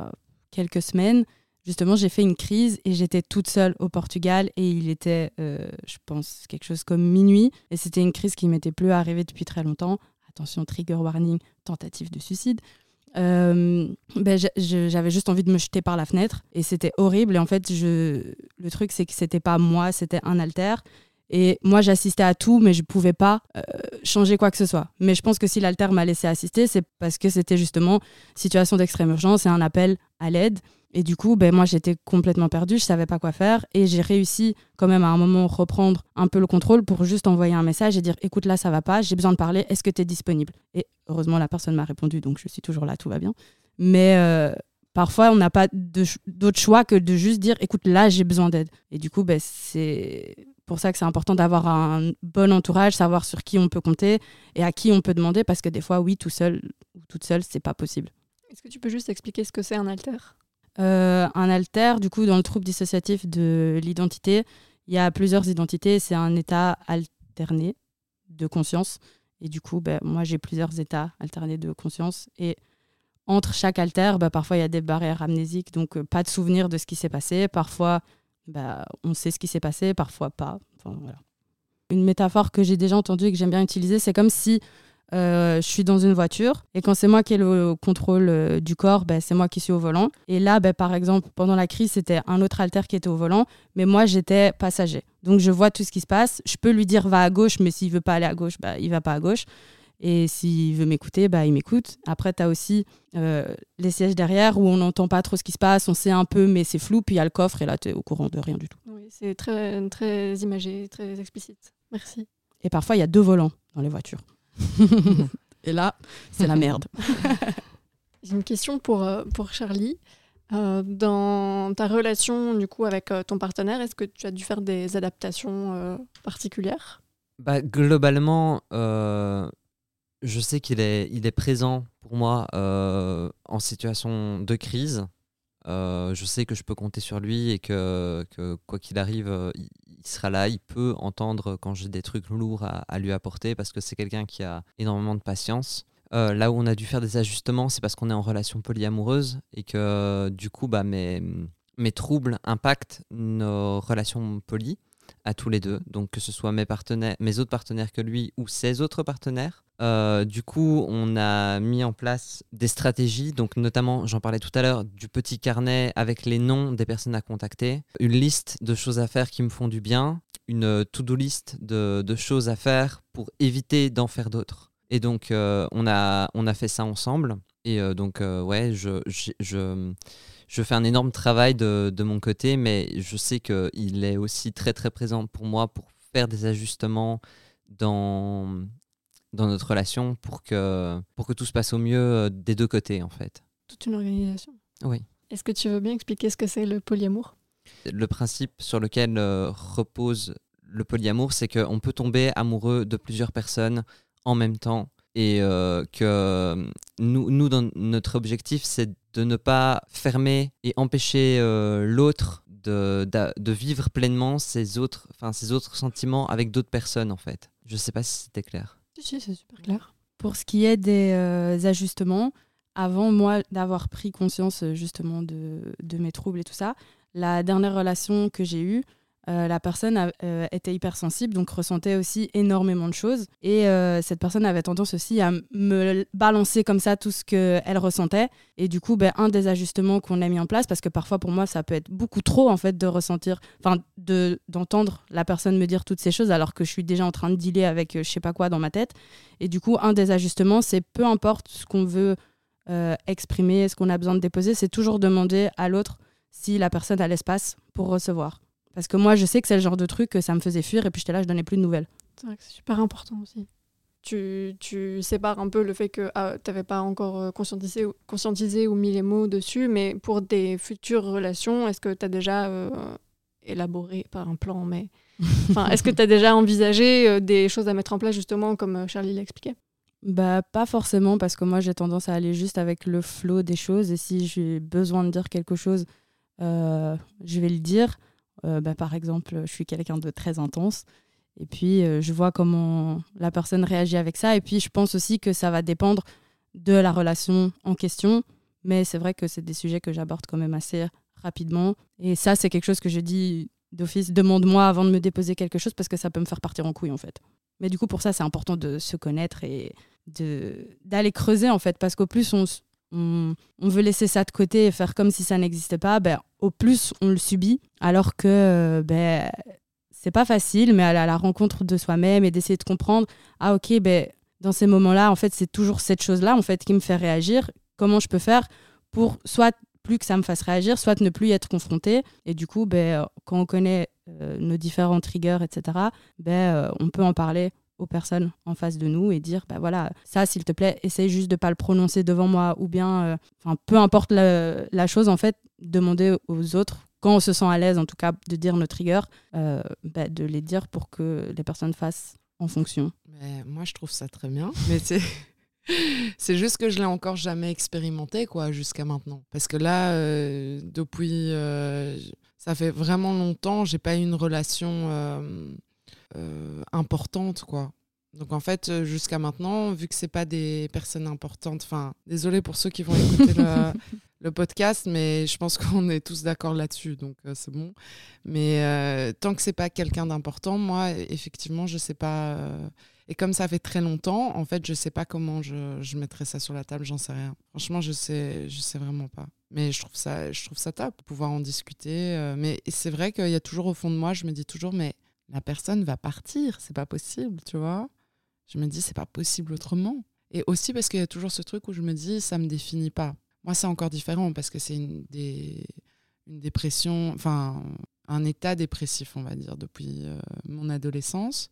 quelques semaines, justement, j'ai fait une crise et j'étais toute seule au Portugal et il était, je pense, quelque chose comme minuit. Et c'était une crise qui m'était plus arrivée depuis très longtemps. Attention, trigger warning, tentative de suicide. ben, j'avais juste envie de me jeter par la fenêtre et c'était horrible. Et en fait, je... le truc, c'est que c'était pas moi, c'était un alter. Et moi, j'assistais à tout, mais je ne pouvais pas euh, changer quoi que ce soit. Mais je pense que si l'alter m'a laissé assister, c'est parce que c'était justement situation d'extrême urgence et un appel à l'aide. Et du coup, ben, moi, j'étais complètement perdue, je ne savais pas quoi faire. Et j'ai réussi quand même à un moment reprendre un peu le contrôle pour juste envoyer un message et dire, écoute, là, ça va pas, j'ai besoin de parler, est-ce que tu es disponible? Et heureusement, la personne m'a répondu, donc je suis toujours là, tout va bien. Mais euh, parfois, on n'a pas d'autre choix que de juste dire, écoute, là, j'ai besoin d'aide. Et du coup, ben, c'est pour ça que c'est important d'avoir un bon entourage, savoir sur qui on peut compter et à qui on peut demander, parce que des fois, oui, tout seul ou toute seule, c'est pas possible. Est-ce que tu peux juste expliquer ce que c'est un alter? Euh, Un alter, du coup, dans le trouble dissociatif de l'identité, il y a plusieurs identités. C'est un état alterné de conscience. Et du coup, ben, moi, j'ai plusieurs états alternés de conscience. Et entre chaque alter, ben, parfois, il y a des barrières amnésiques, donc euh, pas de souvenir de ce qui s'est passé. Parfois, bah, on sait ce qui s'est passé, parfois pas. Une métaphore que j'ai déjà entendue et que j'aime bien utiliser, c'est comme si euh, je suis dans une voiture et quand c'est moi qui ai le contrôle euh, du corps, bah, c'est moi qui suis au volant. Et là, bah, par exemple, pendant la crise, c'était un autre alter qui était au volant, mais moi, j'étais passager. Donc, je vois tout ce qui se passe. Je peux lui dire va à gauche, mais s'il veut pas aller à gauche, bah, il va pas à gauche. Et s'il veut m'écouter, bah, il m'écoute. Après, tu as aussi euh, les sièges derrière où on n'entend pas trop ce qui se passe, on sait un peu, mais c'est flou. Puis il y a le coffre et là, tu es au courant de rien du tout. Oui, c'est très, très imagé, très explicite. Merci. Et parfois, il y a deux volants dans les voitures. et là, c'est la merde. J'ai une question pour, euh, pour Charlie. Euh, dans ta relation du coup avec ton partenaire, est-ce que tu as dû faire des adaptations particulières? Bah, Globalement, je sais qu'il est, il est présent pour moi euh, en situation de crise. Euh, je sais que je peux compter sur lui et que, quoi qu'il arrive, euh, il, sera là. Il peut entendre quand j'ai des trucs lourds à, lui apporter parce que c'est quelqu'un qui a énormément de patience. là où on a dû faire des ajustements, c'est parce qu'on est en relation polyamoureuse et que du coup, bah, mes, mes troubles impactent nos relations poly. À tous les deux, donc que ce soit mes autres partenaires que lui ou ses autres partenaires. Euh, du coup, on a mis en place des stratégies, donc notamment, j'en parlais tout à l'heure, du petit carnet avec les noms des personnes à contacter, une liste de choses à faire qui me font du bien, une to-do list de, choses à faire pour éviter d'en faire d'autres. Et donc, euh, on a fait ça ensemble. Et euh, donc, euh, ouais, je, je, je, je, fais un énorme travail de, de mon côté, mais je sais qu'il est aussi très, très présent pour moi pour faire des ajustements dans, dans notre relation pour que, pour que tout se passe au mieux des deux côtés, en fait. Toute une organisation. Oui. Est-ce que tu veux bien expliquer ce que c'est le polyamour? Le principe sur lequel repose le polyamour, c'est qu'on peut tomber amoureux de plusieurs personnes en même temps et euh, que nous, nous, dans notre objectif, c'est de ne pas fermer et empêcher euh, l'autre de, de, de, vivre pleinement ses autres, enfin, ses autres sentiments avec d'autres personnes, en fait. Je ne sais pas si c'était clair. Si, c'est super clair. Pour ce qui est des euh, ajustements, avant moi d'avoir pris conscience justement de, de, mes troubles et tout ça, la dernière relation que j'ai eue, euh, la personne euh, était hypersensible, donc ressentait aussi énormément de choses. Et euh, cette personne avait tendance aussi à me balancer comme ça tout ce qu'elle ressentait. Et du coup, ben, un des ajustements qu'on a mis en place, parce que parfois pour moi, ça peut être beaucoup trop en fait de ressentir, enfin d'entendre la personne me dire toutes ces choses alors que je suis déjà en train de dealer avec je sais pas quoi dans ma tête. Et du coup, un des ajustements, c'est peu importe ce qu'on veut exprimer, ce qu'on a besoin de déposer, c'est toujours demander à l'autre si la personne a l'espace pour recevoir. Parce que moi, je sais que c'est le genre de truc que ça me faisait fuir et puis j'étais là, je donnais plus de nouvelles. C'est vrai que c'est super important aussi. Tu, tu, sépares un peu le fait que ah, tu n'avais pas encore euh, conscientisé, conscientisé ou mis les mots dessus, mais pour des futures relations, est-ce que tu as déjà euh, élaboré, pas un plan, mais enfin, est-ce que tu as déjà envisagé euh, des choses à mettre en place justement comme Charlie l'expliquait? Bah, pas forcément, parce que moi j'ai tendance à aller juste avec le flot des choses et si j'ai besoin de dire quelque chose, je vais le dire. Euh, bah, par exemple, je suis quelqu'un de très intense. Et puis, euh, je vois comment la personne réagit avec ça. Et puis, je pense aussi que ça va dépendre de la relation en question. Mais c'est vrai que c'est des sujets que j'aborde quand même assez rapidement. Et ça, c'est quelque chose que je dis d'office, demande-moi avant de me déposer quelque chose parce que ça peut me faire partir en couille, en fait. Mais du coup, pour ça, c'est important de se connaître et d'aller creuser, en fait. Parce qu'au plus on, on, veut laisser ça de côté et faire comme si ça n'existait pas, ben, au plus on le subit, alors que euh, ben, c'est pas facile, mais à la rencontre de soi-même et d'essayer de comprendre, ah ok, ben, dans ces moments-là, en fait, c'est toujours cette chose-là en fait, qui me fait réagir. Comment je peux faire pour soit plus que ça me fasse réagir, soit ne plus y être confronté. Et du coup, ben, quand on connaît euh, nos différents triggers, etc., ben, euh, on peut en parler aux personnes en face de nous et dire bah voilà ça s'il te plaît essaye juste de pas le prononcer devant moi. Ou bien euh, enfin peu importe la, chose en fait demander aux autres quand on se sent à l'aise en tout cas de dire nos triggers euh, bah, de les dire pour que les personnes fassent en fonction. Moi je trouve ça très bien mais c'est c'est juste que je l'ai encore jamais expérimenté quoi jusqu'à maintenant. Parce que là euh, depuis ça fait vraiment longtemps j'ai pas eu une relation euh, importante, quoi. Donc en fait, euh, jusqu'à maintenant, vu que c'est pas des personnes importantes, enfin, désolé pour ceux qui vont écouter le, podcast, mais je pense qu'on est tous d'accord là-dessus, donc euh, c'est bon. Mais tant que c'est pas quelqu'un d'important, moi, effectivement, je sais pas. et comme ça fait très longtemps, en fait, je sais pas comment je, je mettrais ça sur la table, j'en sais rien. Franchement, je sais, je sais vraiment pas. Mais je trouve ça, je trouve ça top, pouvoir en discuter. mais c'est vrai qu'il y a toujours au fond de moi, je me dis toujours, mais la personne va partir, c'est pas possible, tu vois. Je me dis, c'est pas possible autrement. Et aussi parce qu'il y a toujours ce truc où je me dis, ça me définit pas. Moi, c'est encore différent parce que c'est une, dépression, enfin, un état dépressif, on va dire, depuis euh, mon adolescence.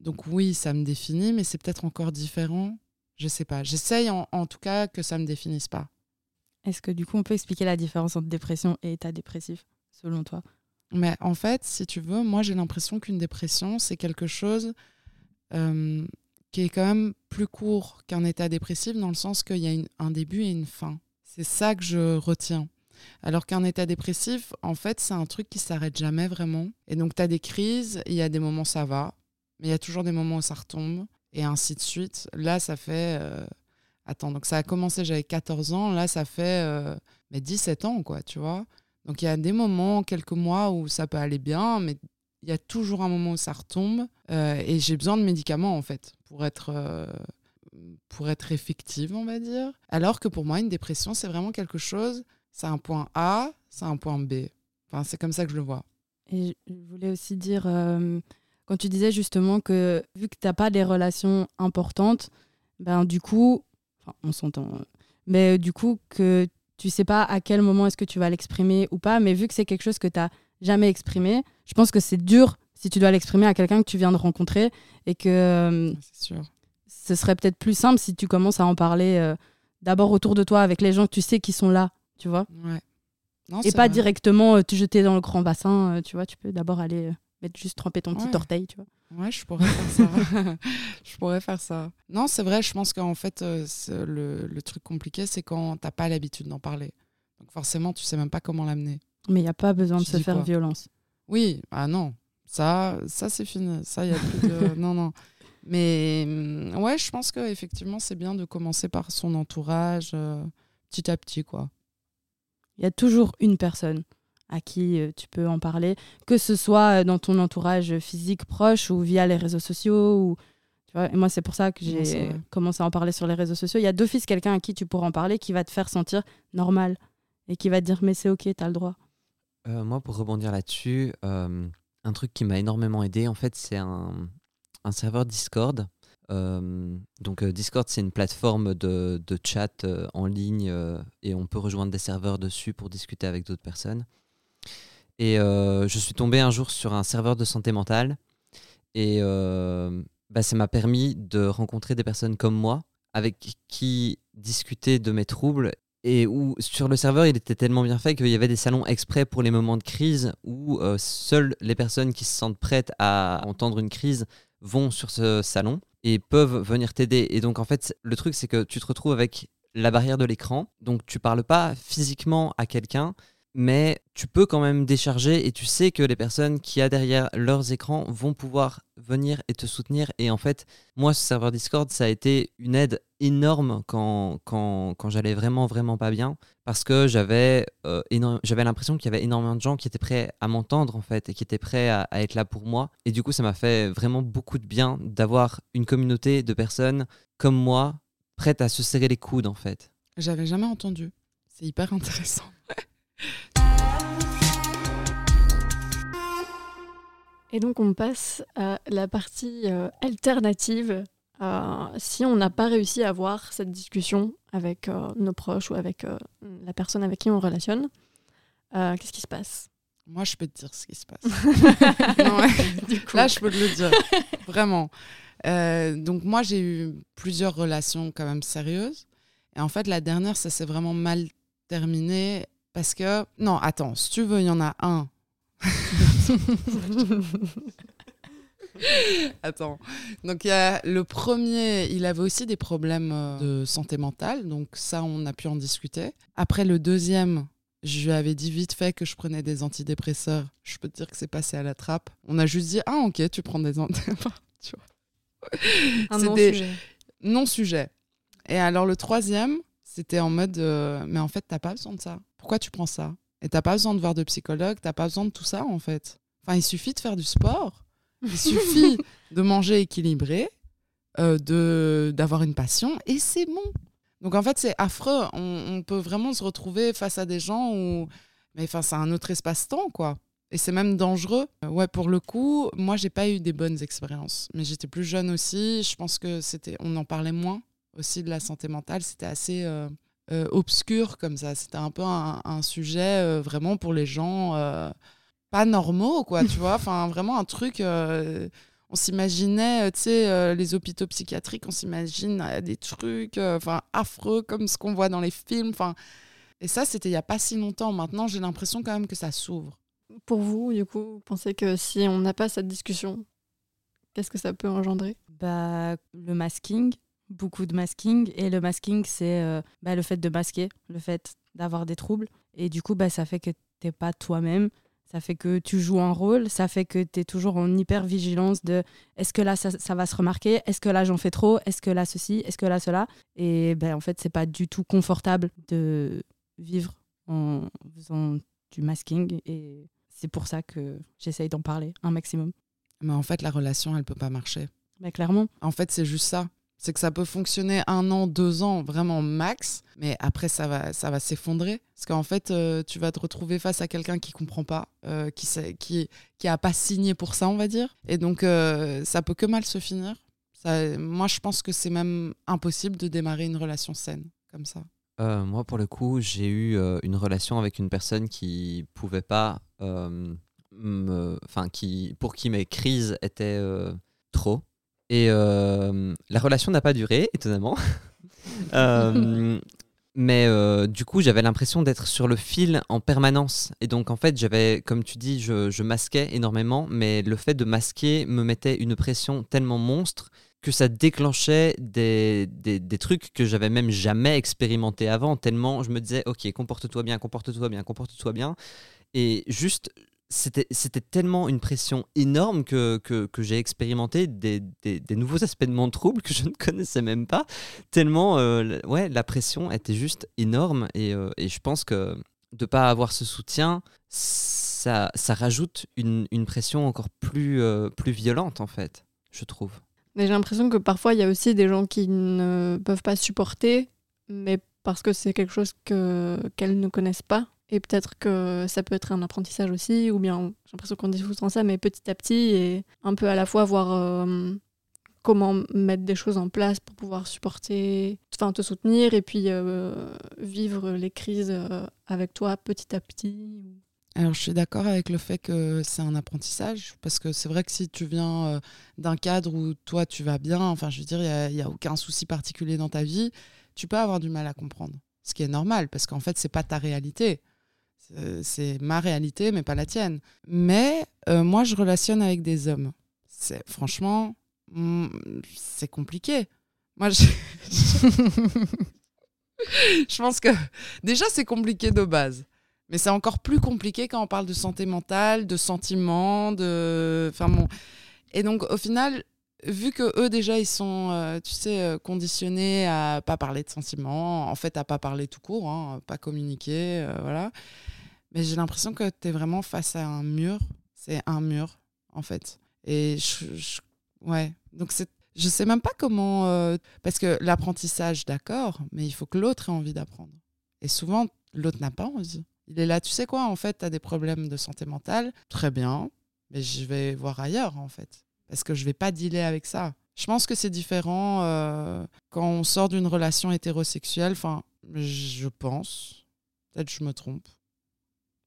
Donc oui, ça me définit, mais c'est peut-être encore différent. Je sais pas. J'essaye en, en, tout cas que ça me définisse pas. Est-ce que du coup, on peut expliquer la différence entre dépression et état dépressif, selon toi? Mais en fait, si tu veux, moi j'ai l'impression qu'une dépression, c'est quelque chose euh, qui est quand même plus court qu'un état dépressif, dans le sens qu'il y a un début et une fin. C'est ça que je retiens. Alors qu'un état dépressif, en fait, c'est un truc qui s'arrête jamais vraiment. Et donc, tu as des crises, il y a des moments ça va, mais il y a toujours des moments où ça retombe, et ainsi de suite. Là, ça fait. Euh, attends, donc ça a commencé, j'avais 14 ans, là, ça fait euh, mais 17 ans, quoi, tu vois. Donc il y a des moments, quelques mois où ça peut aller bien, mais il y a toujours un moment où ça retombe euh, et j'ai besoin de médicaments en fait pour être euh, pour être effective, on va dire. Alors que pour moi, une dépression, c'est vraiment quelque chose, c'est un point A, c'est un point B. Enfin, c'est comme ça que je le vois. Et je voulais aussi dire, euh, quand tu disais justement que vu que tu n'as pas des relations importantes, ben du coup, enfin, on s'entend, mais du coup que tu sais pas à quel moment est-ce que tu vas l'exprimer ou pas, mais vu que c'est quelque chose que tu n'as jamais exprimé, je pense que c'est dur si tu dois l'exprimer à quelqu'un que tu viens de rencontrer et que euh, sûr. ce serait peut-être plus simple si tu commences à en parler euh, d'abord autour de toi avec les gens que tu sais qui sont là, tu vois. Ouais. Non, et pas vrai. directement euh, te jeter dans le grand bassin, euh, tu vois. Tu peux d'abord aller mettre juste tremper ton petit orteil, tu vois. Ouais, je pourrais faire ça. je pourrais faire ça. Non, c'est vrai, je pense qu'en fait, euh, le, le truc compliqué, c'est quand t'as pas l'habitude d'en parler. Donc forcément, tu sais même pas comment l'amener. Mais il n'y a pas besoin de se faire violence. Oui, ah non, ça, ça c'est fini. Ça, il y a plus de... non, non. Mais hum, ouais, je pense qu'effectivement, c'est bien de commencer par son entourage, euh, petit à petit, quoi. Il y a toujours une personne à qui euh, tu peux en parler, que ce soit euh, dans ton entourage physique proche ou via les réseaux sociaux. Ou, tu vois, et moi, c'est pour ça que j'ai commencé à en parler sur les réseaux sociaux. Il y a d'office quelqu'un à qui tu pourras en parler qui va te faire sentir normal et qui va te dire mais c'est ok, t'as le droit. Euh, moi, pour rebondir là-dessus, euh, un truc qui m'a énormément aidé, en fait, c'est un, un serveur Discord. Euh, donc, euh, Discord, c'est une plateforme de, de chat euh, en ligne euh, et on peut rejoindre des serveurs dessus pour discuter avec d'autres personnes. Et euh, je suis tombé un jour sur un serveur de santé mentale et euh, bah, ça m'a permis de rencontrer des personnes comme moi avec qui discuter de mes troubles et où sur le serveur il était tellement bien fait qu'il y avait des salons exprès pour les moments de crise où euh, seules les personnes qui se sentent prêtes à entendre une crise vont sur ce salon et peuvent venir t'aider. Et donc en fait le truc c'est que tu te retrouves avec la barrière de l'écran, donc tu parles pas physiquement à quelqu'un, mais tu peux quand même décharger et tu sais que les personnes qui a derrière leurs écrans vont pouvoir venir et te soutenir. Et en fait, moi, ce serveur Discord, ça a été une aide énorme quand, quand, quand j'allais vraiment, vraiment pas bien, parce que j'avais euh, j'avais l'impression qu'il y avait énormément de gens qui étaient prêts à m'entendre, en fait, et qui étaient prêts à, à être là pour moi. Et du coup, ça m'a fait vraiment beaucoup de bien d'avoir une communauté de personnes comme moi, prêtes à se serrer les coudes, en fait. J'avais jamais entendu. C'est hyper intéressant. Et donc on passe à la partie euh, alternative. Euh, si on n'a pas réussi à avoir cette discussion avec euh, nos proches ou avec la personne avec qui on relationne, qu'est-ce qui se passe? Moi, je peux te dire ce qui se passe. Non. Du coup, Là, je peux te le dire. Vraiment. Donc, moi, j'ai eu plusieurs relations quand même sérieuses. Et en fait, la dernière, ça s'est vraiment mal terminé parce que. Non, attends, si tu veux, il y en a un. Attends. Donc, il y a le premier, il avait aussi des problèmes euh, de santé mentale. Donc, ça, on a pu en discuter. Après, le deuxième, je lui avais dit vite fait que je prenais des antidépresseurs. Je peux te dire que c'est passé à la trappe. On a juste dit Ah, ok, tu prends des antidépresseurs. tu vois. un. Non-sujet. Et alors, le troisième, c'était en mode euh, Mais en fait, t'as pas besoin de ça. Pourquoi tu prends ça? Et t'as pas besoin de voir de psychologue, t'as pas besoin de tout ça, en fait. Enfin, il suffit de faire du sport. Il suffit de manger équilibré, euh, de d'avoir une passion, et c'est bon. Donc en fait, c'est affreux. On, on peut vraiment se retrouver face à des gens où, mais enfin, c'est un autre espace-temps, quoi. Et c'est même dangereux. Euh, Ouais, pour le coup, moi, j'ai pas eu des bonnes expériences. Mais j'étais plus jeune aussi. Je pense que c'était, on en parlait moins aussi de la santé mentale. C'était assez euh, euh, obscur comme ça. C'était un peu un, un sujet euh, vraiment pour les gens euh, pas normaux, quoi. tu vois, enfin vraiment un truc. euh, on s'imaginait, euh, tu sais, euh, les hôpitaux psychiatriques, on s'imagine euh, des trucs, euh, enfin affreux comme ce qu'on voit dans les films, enfin. Et ça, c'était il y a pas si longtemps. Maintenant, j'ai l'impression quand même que ça s'ouvre. Pour vous, du coup, vous pensez que si on n'a pas cette discussion, qu'est-ce que ça peut engendrer? Bah, Le masking, beaucoup de masking. Et le masking, c'est euh, bah, le fait de masquer, le fait d'avoir des troubles. Et du coup, bah, ça fait que t'es pas toi-même. Ça fait que tu joues un rôle, ça fait que tu es toujours en hyper vigilance de est-ce que là ça, ça va se remarquer, est-ce que là j'en fais trop, est-ce que là ceci, est-ce que là cela? Et ben, en fait, c'est pas du tout confortable de vivre en faisant du masking. Et c'est pour ça que j'essaye d'en parler un maximum. Mais en fait, la relation, elle peut pas marcher. Mais clairement. En fait, c'est juste ça. C'est que ça peut fonctionner un an, deux ans, vraiment max, mais après, ça va, ça va s'effondrer. Parce qu'en fait, euh, tu vas te retrouver face à quelqu'un qui comprend pas, euh, qui, sait- qui, qui a pas signé pour ça, on va dire. Et donc, euh, ça peut que mal se finir. Ça, moi, je pense que c'est même impossible de démarrer une relation saine comme ça. Moi, pour le coup, j'ai eu une relation avec une personne qui pouvait pas, enfin, qui, pour qui mes crises étaient trop. Et euh, la relation n'a pas duré, étonnamment. Euh, mais euh, du coup, j'avais l'impression d'être sur le fil en permanence. Et donc, en fait, j'avais, comme tu dis, je, masquais énormément, mais le fait de masquer me mettait une pression tellement monstre que ça déclenchait des, des, des trucs que j'avais même jamais expérimenté avant, tellement je me disais, ok, comporte-toi bien, comporte-toi bien, comporte-toi bien. Et juste, c'était tellement une pression énorme que, que, j'ai expérimenté des, des, nouveaux aspects de mon trouble que je ne connaissais même pas, tellement euh, ouais, la pression était juste énorme. Et, euh, et je pense que de pas avoir ce soutien, ça, ça rajoute une, une pression encore plus, euh, plus violente, en fait, je trouve. Mais j'ai l'impression que parfois, il y a aussi des gens qui ne peuvent pas supporter, mais parce que c'est quelque chose que, qu'elles ne connaissent pas. Et peut-être que ça peut être un apprentissage aussi, ou bien j'ai l'impression qu'on dit souvent ça, mais petit à petit, et un peu à la fois voir euh, comment mettre des choses en place pour pouvoir supporter, enfin te soutenir, et puis euh, vivre les crises euh, avec toi petit à petit. Alors, je suis d'accord avec le fait que c'est un apprentissage, parce que c'est vrai que si tu viens d'un cadre où toi tu vas bien, enfin, je veux dire, il n'y a, a aucun souci particulier dans ta vie, tu peux avoir du mal à comprendre. Ce qui est normal, parce qu'en fait, c'est pas ta réalité. C'est- C'est ma réalité, mais pas la tienne. Mais euh, moi, je relationne avec des hommes. C'est franchement, mm, c'est compliqué. Moi, je... je pense que déjà, c'est compliqué de base. Mais c'est encore plus compliqué quand on parle de santé mentale, de sentiments, de. Enfin bon. Et donc, au final, vu que eux, déjà, ils sont, euh, tu sais, euh, conditionnés à pas parler de sentiments, en fait, à pas parler tout court, hein, pas communiquer, euh, voilà. Mais j'ai l'impression que tu es vraiment face à un mur. C'est un mur, en fait. Et je. ouais. Donc, c'est. Je sais même pas comment. parce que l'apprentissage, d'accord, mais il faut que l'autre ait envie d'apprendre. Et souvent, l'autre n'a pas envie. Il est là, tu sais quoi, en fait, tu as des problèmes de santé mentale. Très bien, mais je vais voir ailleurs, en fait. Parce que je vais pas dealer avec ça. Je pense que c'est différent euh, quand on sort d'une relation hétérosexuelle. Enfin, je pense. Peut-être je me trompe.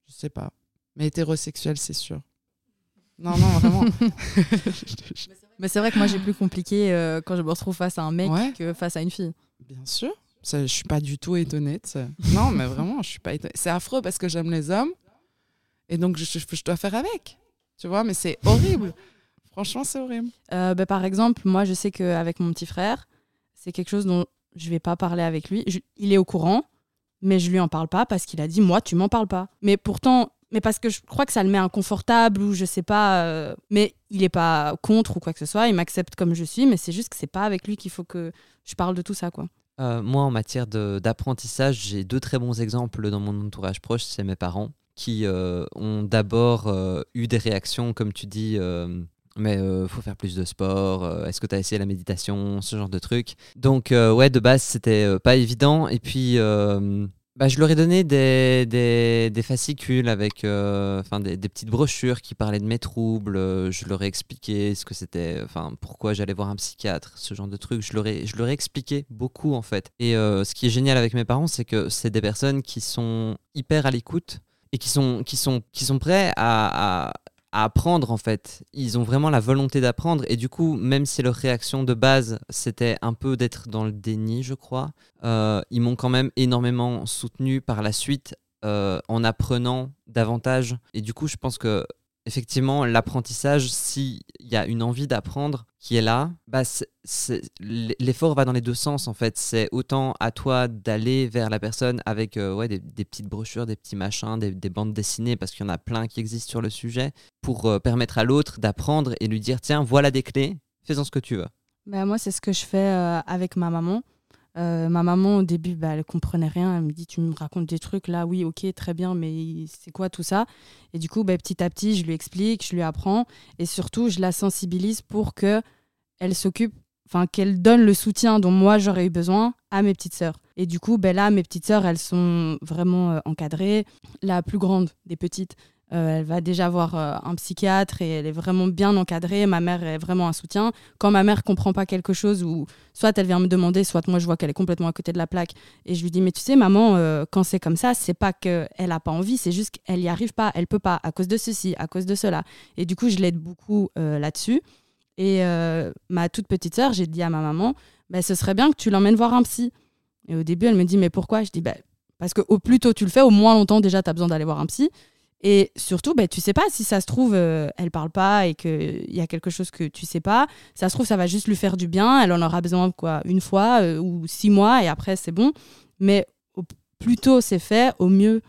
Je sais pas. Mais hétérosexuel, c'est sûr. Non, non, vraiment. Mais c'est vrai que moi, j'ai plus compliqué euh, quand je me retrouve face à un mec Ouais. que face à une fille. Bien sûr. Ça, je suis pas du tout étonnée. de ça. Non, mais vraiment, je suis pas étonnée. C'est affreux parce que j'aime les hommes. Et donc, je, je- je dois faire avec. Tu vois, mais c'est horrible. Franchement, c'est horrible. Euh, bah, par exemple, moi, je sais qu'avec mon petit frère, c'est quelque chose dont je vais pas parler avec lui. Je- il est au courant, mais je lui en parle pas parce qu'il a dit moi, tu m'en parles pas. Mais pourtant, mais parce que je crois que ça le met inconfortable ou je sais pas. euh, mais il est pas contre ou quoi que ce soit. Il m'accepte comme je suis, mais c'est juste que c'est pas avec lui qu'il faut que je parle de tout ça, quoi. Euh, moi, en matière d'apprentissage, j'ai deux très bons exemples dans mon entourage proche, c'est mes parents, qui euh, ont d'abord euh, eu des réactions, comme tu dis, euh, mais euh, faut faire plus de sport, euh, est-ce que tu as essayé la méditation, ce genre de trucs? Donc, euh, ouais, de base, c'était pas évident. Et puis, bah, je leur ai donné des, des, fascicules avec des, petites brochures qui parlaient de mes troubles. Je leur ai expliqué ce que c'était, enfin, pourquoi j'allais voir un psychiatre, ce genre de trucs. Je leur ai, je leur ai expliqué beaucoup, en fait. Et ce qui est génial avec mes parents, c'est que c'est des personnes qui sont hyper à l'écoute et qui sont, qui sont, qui sont prêts à, à apprendre, en fait. Ils ont vraiment la volonté d'apprendre. Et du coup, même si leur réaction de base, c'était un peu d'être dans le déni, je crois, euh, ils m'ont quand même énormément soutenu par la suite euh, en apprenant davantage. Et du coup, je pense que effectivement, l'apprentissage, s'il y a une envie d'apprendre qui est là, bah, l'effort va dans les deux sens en fait. C'est autant à toi d'aller vers la personne avec euh, ouais, des, petites brochures, des petits machins, des, des bandes dessinées, parce qu'il y en a plein qui existent sur le sujet, pour euh, permettre à l'autre d'apprendre et lui dire tiens, voilà des clés, fais-en ce que tu veux. Bah, moi, c'est ce que je fais euh, avec ma maman. Euh, ma maman, au début, bah, elle comprenait rien. Elle me dit Tu me racontes des trucs là, oui, ok, très bien, mais c'est quoi tout ça? Et du coup, bah, petit à petit, je lui explique, je lui apprends. Et surtout, je la sensibilise pour que elle s'occupe, enfin, qu'elle donne le soutien dont moi j'aurais eu besoin à mes petites sœurs. Et du coup, ben là, mes petites sœurs, elles sont vraiment euh, encadrées. La plus grande des petites, euh, elle va déjà voir euh, un psychiatre et elle est vraiment bien encadrée. Ma mère est vraiment un soutien. Quand ma mère comprend pas quelque chose ou soit elle vient me demander, soit moi je vois qu'elle est complètement à côté de la plaque et je lui dis mais tu sais maman euh, quand c'est comme ça c'est pas qu'elle a pas envie c'est juste qu'elle y arrive pas, elle peut pas à cause de ceci, à cause de cela. Et du coup je l'aide beaucoup là-dessus. Et ma toute petite sœur j'ai dit à ma maman bah, ce serait bien que tu l'emmènes voir un psy. Et au début elle me dit mais pourquoi? Je dis bah, parce que au plus tôt tu le fais au moins longtemps déjà tu as besoin d'aller voir un psy. Et surtout, bah, tu sais pas si ça se trouve, euh, elle parle pas et qu'il y a quelque chose que tu sais pas. Ça se trouve, ça va juste lui faire du bien. Elle en aura besoin quoi une fois euh, ou six mois et après c'est bon. Mais au plus tôt c'est fait, au mieux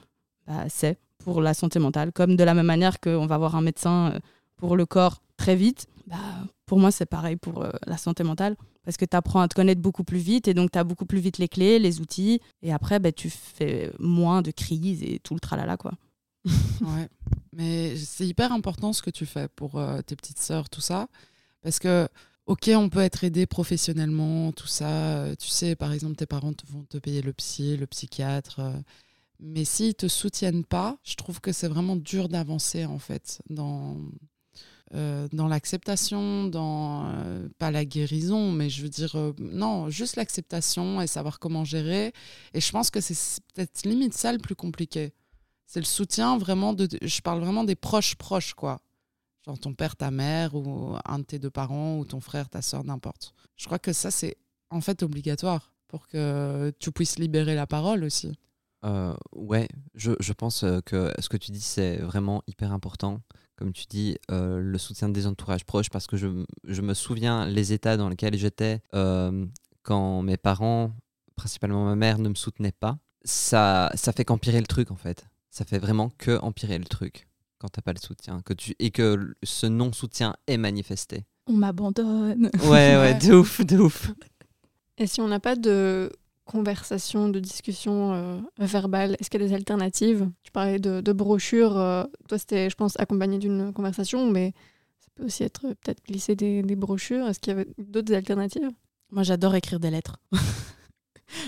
bah, c'est pour la santé mentale. Comme de la même manière qu'on va voir un médecin euh, pour le corps très vite, bah, pour moi c'est pareil pour la santé mentale. Parce que tu apprends à te connaître beaucoup plus vite et donc tu as beaucoup plus vite les clés, les outils. Et après, bah, tu fais moins de crises et tout le tralala. quoi ouais. Mais c'est hyper important ce que tu fais pour euh, tes petites sœurs, tout ça. Parce que, ok, on peut être aidé professionnellement, tout ça. Euh, tu sais, par exemple, tes parents vont te payer le psy, le psychiatre. Euh, mais s'ils te soutiennent pas, je trouve que c'est vraiment dur d'avancer, en fait, dans, dans l'acceptation, dans pas la guérison, mais je veux dire, non, juste l'acceptation et savoir comment gérer. Et je pense que c'est peut-être limite ça le plus compliqué. C'est le soutien vraiment de. Je parle vraiment des proches proches, quoi. Genre ton père, ta mère, ou un de tes deux parents, ou ton frère, ta soeur, n'importe. Je crois que ça, c'est en fait obligatoire pour que tu puisses libérer la parole aussi. Euh, ouais, je, je, pense euh, que ce que tu dis, c'est vraiment hyper important. Comme tu dis, euh, le soutien des entourages proches, parce que je, je me souviens les états dans lesquels j'étais euh, quand mes parents, principalement ma mère, ne me soutenaient pas. Ça, ça fait qu'empirer le truc, en fait ça fait vraiment que empirer le truc quand t'as pas le soutien que tu et que ce non soutien est manifesté. On m'abandonne. Ouais ouais, de ouf, de ouf. Et si on n'a pas de conversation, de discussion euh, verbale, est-ce qu'il y a des alternatives? Tu parlais de, brochures. Euh, toi, c'était, je pense, accompagné d'une conversation, mais ça peut aussi être euh, peut-être glisser des, des brochures. Est-ce qu'il y avait d'autres alternatives? Moi, j'adore écrire des lettres.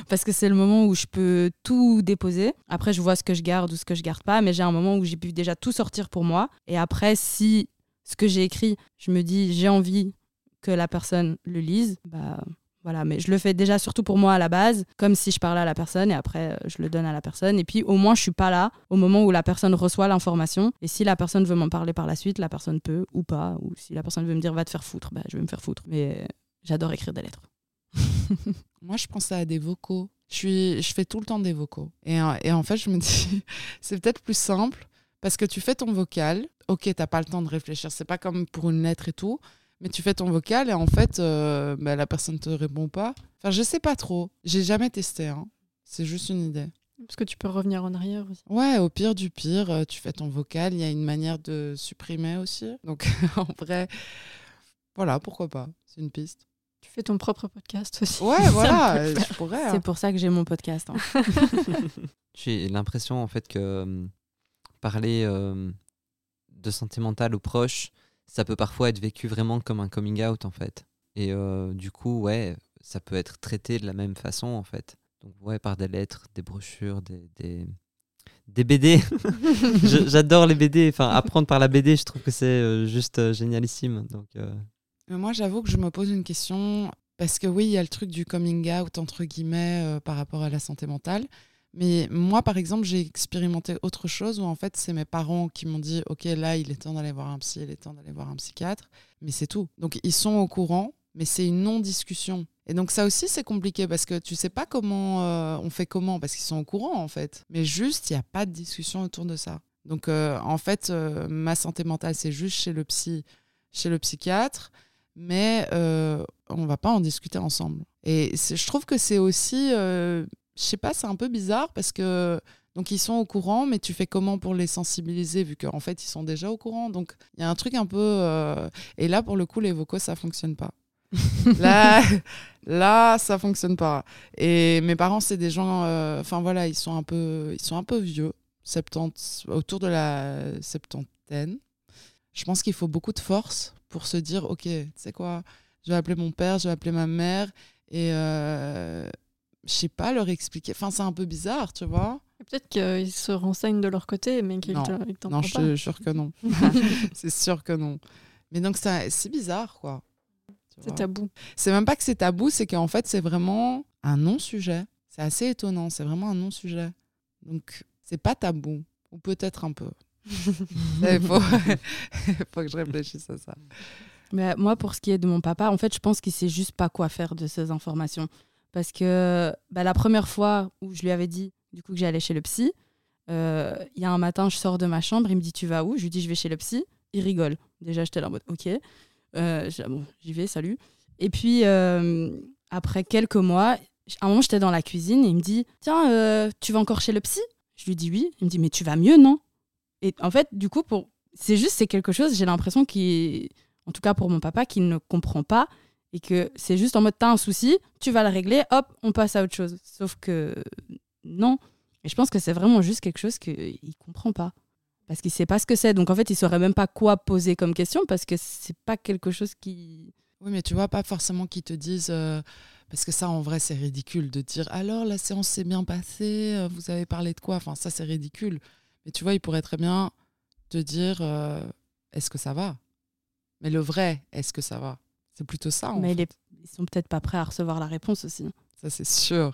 parce que c'est le moment où je peux tout déposer. Après, je vois ce que je garde ou ce que je garde pas, mais j'ai un moment où j'ai pu déjà tout sortir pour moi. Et après, si ce que j'ai écrit, je me dis j'ai envie que la personne le lise, bah voilà, mais je le fais déjà surtout pour moi à la base, comme si je parlais à la personne et après euh, je le donne à la personne. Et puis au moins je suis pas là au moment où la personne reçoit l'information. Et si la personne veut m'en parler par la suite, la personne peut ou pas. Ou si la personne veut me dire va te faire foutre, bah, je vais me faire foutre. Mais j'adore écrire des lettres. Moi, je pensais à des vocaux. Je, suis, je fais tout le temps des vocaux. Et, et en fait, je me dis, c'est peut-être plus simple parce que tu fais ton vocal. Ok, t'as pas le temps de réfléchir. C'est pas comme pour une lettre et tout. Mais tu fais ton vocal et en fait, euh, bah, la personne te répond pas. Enfin, je sais pas trop. J'ai jamais testé. Hein. C'est juste une idée. Parce que tu peux revenir en arrière aussi. Ouais, au pire du pire, euh, tu fais ton vocal. Il y a une manière de supprimer aussi. Donc, en vrai, voilà, pourquoi pas. C'est une piste. Tu fais ton propre podcast aussi. Ouais, voilà, je pourrais. Hein. C'est pour ça que j'ai mon podcast. Hein. j'ai l'impression en fait que parler euh, de santé mentale aux proches, ça peut parfois être vécu vraiment comme un coming out en fait. Et euh, du coup, ouais, ça peut être traité de la même façon en fait. Donc ouais, par des lettres, des brochures, des, des, des BD. J'adore les BD. Enfin, apprendre par la BD, je trouve que c'est euh, juste génialissime. Donc moi, j'avoue que je me pose une question parce que oui, il y a le truc du coming out entre guillemets euh, par rapport à la santé mentale. Mais moi, par exemple, j'ai expérimenté autre chose où en fait, c'est mes parents qui m'ont dit Ok, là, il est temps d'aller voir un psy, il est temps d'aller voir un psychiatre. Mais c'est tout. Donc, ils sont au courant, mais c'est une non-discussion. Et donc, ça aussi, c'est compliqué parce que tu sais pas comment euh, on fait comment, parce qu'ils sont au courant en fait. Mais juste, il n'y a pas de discussion autour de ça. Donc, euh, en fait, ma santé mentale, c'est juste chez le psy, chez le psychiatre mais euh, on va pas en discuter ensemble. Et je trouve que c'est aussi, euh, je sais pas, c'est un peu bizarre parce que donc ils sont au courant, mais tu fais comment pour les sensibiliser vu qu'en fait ils sont déjà au courant? Donc il y a un truc un peu. Euh, et là pour le coup les vocaux ça fonctionne pas. là, là, ça fonctionne pas. Et mes parents, c'est des gens, euh, enfin voilà, ils sont un peu, ils sont un peu vieux, 70, autour de la septantaine. Je pense qu'il faut beaucoup de force pour se dire, ok, tu sais quoi, je vais appeler mon père, je vais appeler ma mère, et euh, je sais pas leur expliquer. Enfin, c'est un peu bizarre, tu vois. Peut-être qu'ils se renseignent de leur côté, mais qu'ils Non. te- ils t'en Non, parlent je pas. suis sûre que non. c'est sûr que non. Mais donc, c'est bizarre, quoi. C'est tabou. C'est même pas que c'est tabou, c'est qu'en fait, c'est vraiment un non-sujet. C'est assez étonnant, c'est vraiment un non-sujet. Donc, c'est pas tabou. Ou peut-être un peu. Il faut... que je réfléchisse à ça. Mais moi, pour ce qui est de mon papa, en fait, je pense qu'il sait juste pas quoi faire de ces informations. Parce que bah, la première fois où je lui avais dit du coup que j'allais chez le psy, euh, il y a un matin, je sors de ma chambre, il me dit tu vas où? Je lui dis je vais chez le psy. Il rigole. Déjà, j'étais là en mode ok. Euh, bon, j'y vais, salut. Et puis euh, après quelques mois, à un moment, j'étais dans la cuisine et il me dit tiens, euh, tu vas encore chez le psy? Je lui dis oui. Il me dit mais tu vas mieux, non? Et en fait, du coup, pour c'est juste c'est quelque chose. J'ai l'impression qu'il en tout cas pour mon papa, qu'il ne comprend pas et que c'est juste en mode t'as un souci, tu vas le régler, hop, on passe à autre chose. Sauf que non. Et je pense que c'est vraiment juste quelque chose qu'il comprend pas. Parce qu'il sait pas ce que c'est. Donc en fait, il saurait même pas quoi poser comme question parce que c'est pas quelque chose qui. Oui, mais tu vois, pas forcément qu'ils te disent. euh, Parce que ça, en vrai, c'est ridicule de dire alors la séance s'est bien passée, euh, vous avez parlé de quoi? Enfin, ça, c'est ridicule. Mais tu vois, ils pourraient très bien te dire euh, est-ce que ça va? Mais le vrai, est-ce que ça va? C'est plutôt ça. En Mais fait. il ils sont peut-être pas prêts à recevoir la réponse aussi. Ça, c'est sûr.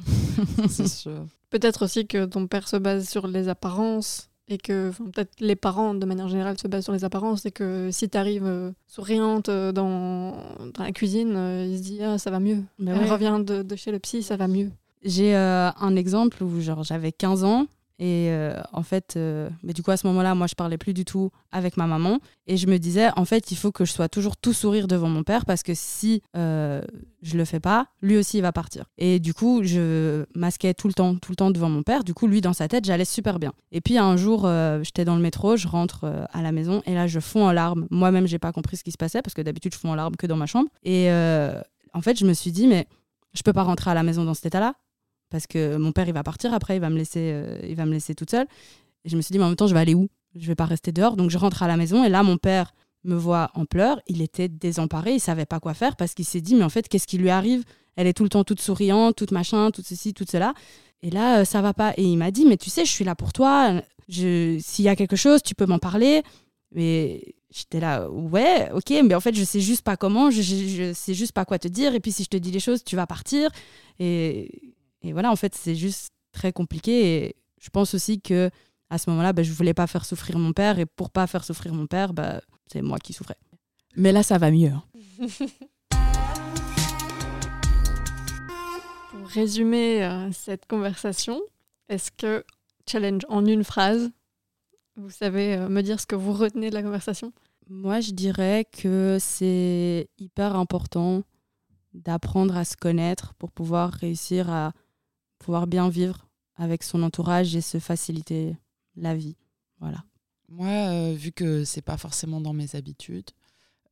C'est sûr. Peut-être aussi que ton père se base sur les apparences et que enfin, peut-être les parents de manière générale se basent sur les apparences et que si tu arrives souriante euh, dans, dans la cuisine, euh, il se dit ah ça va mieux. Mais Elle ouais. revient de, de chez le psy, ça va mieux. J'ai euh, un exemple où genre j'avais 15 ans et euh, en fait, euh, mais du coup à ce moment-là, moi je parlais plus du tout avec ma maman et je me disais en fait il faut que je sois toujours tout sourire devant mon père parce que si euh, je le fais pas, lui aussi il va partir. Et du coup je masquais tout le temps, tout le temps devant mon père. Du coup lui dans sa tête j'allais super bien. Et puis un jour euh, j'étais dans le métro, je rentre à la maison et là je fonds en larmes. Moi-même j'ai pas compris ce qui se passait parce que d'habitude je fonds en larmes que dans ma chambre. Et en fait je me suis dit mais je peux pas rentrer à la maison dans cet état-là parce que mon père il va partir après il va me laisser euh, il va me laisser toute seule. Et je me suis dit mais en même temps je vais aller où? Je vais pas rester dehors. Donc je rentre à la maison et là mon père me voit en pleurs. Il était désemparé il savait pas quoi faire parce qu'il s'est dit mais en fait qu'est-ce qui lui arrive? Elle est tout le temps toute souriante toute machin tout ceci tout cela. Et là euh, ça va pas. Et il m'a dit mais tu sais je suis là pour toi. S'il y a quelque chose tu peux m'en parler. Mais j'étais là ouais ok mais en fait je sais juste pas comment. Je, je, je sais juste pas quoi te dire. Et puis si je te dis les choses tu vas partir. Et et voilà, en fait, c'est juste très compliqué. Et je pense aussi que à ce moment-là, bah, je voulais pas faire souffrir mon père. Et pour pas faire souffrir mon père, bah, c'est moi qui souffrais. Mais là, ça va mieux. hein. Pour résumer euh, cette conversation, est-ce que challenge en une phrase, vous savez euh, me dire ce que vous retenez de la conversation? Moi, je dirais que c'est hyper important d'apprendre à se connaître pour pouvoir réussir à pouvoir bien vivre avec son entourage et se faciliter la vie. Voilà. Moi, euh, vu que c'est pas forcément dans mes habitudes,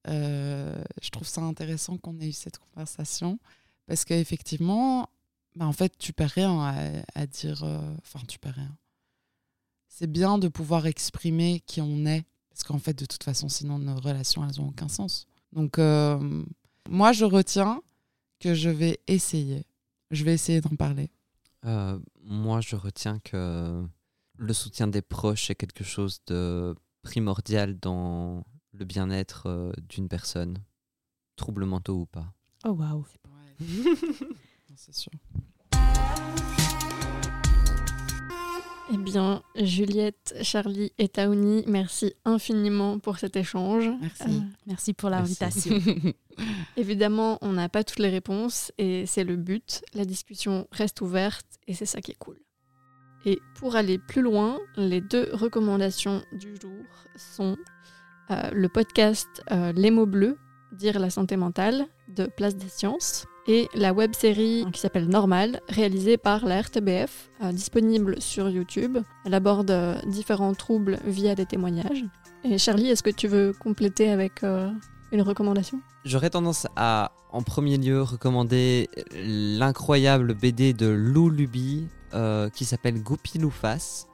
euh, je trouve ça intéressant qu'on ait eu cette conversation parce qu'effectivement, bah, en fait, tu perds rien à, dire. euh, Enfin, tu perds rien. C'est bien de pouvoir exprimer qui on est parce qu'en fait, de toute façon, sinon nos relations, elles ont aucun sens. Donc, moi, je retiens que je vais essayer. Je vais essayer d'en parler. Euh, moi, je retiens que le soutien des proches est quelque chose de primordial dans le bien-être euh, d'une personne, troubles mentaux ou pas. Oh waouh. C'est sûr. Eh bien, Juliette, Charlie et Taouni, merci infiniment pour cet échange. Merci. Euh, Merci pour l'invitation. évidemment, on n'a pas toutes les réponses et c'est le but. La discussion reste ouverte et c'est ça qui est cool. Et pour aller plus loin, les deux recommandations du jour sont euh, le podcast euh, Les mots bleus, dire la santé mentale de Place des Sciences et la web série qui s'appelle Normal, réalisée par la RTBF, euh, disponible sur YouTube. Elle aborde euh, différents troubles via des témoignages. Et Charlie, est-ce que tu veux compléter avec euh, Une recommandation? J'aurais tendance à, en premier lieu, recommander l'incroyable BD de Lou Luby euh, qui s'appelle Goupil Loufas,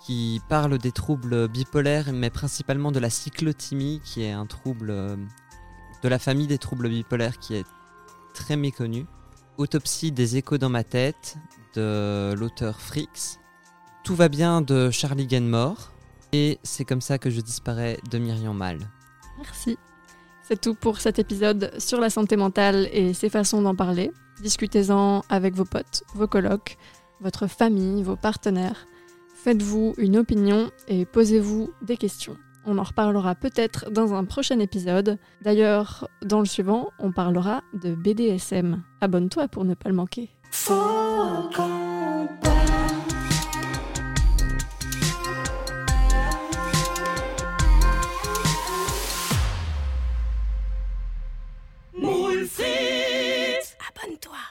qui parle des troubles bipolaires, mais principalement de la cyclothymie, qui est un trouble euh, de la famille des troubles bipolaires qui est très méconnu. Autopsie des échos dans ma tête de l'auteur Frix. Tout va bien de Charlie Ganmore. Et c'est comme ça que je disparais de Myriam Mal. Merci. C'est tout pour cet épisode sur la santé mentale et ses façons d'en parler. Discutez-en avec vos potes, vos colocs, votre famille, vos partenaires. Faites-vous une opinion et posez-vous des questions. On en reparlera peut-être dans un prochain épisode. D'ailleurs, dans le suivant, on parlera de BDSM. Abonne-toi pour ne pas le manquer. Abonne-toi.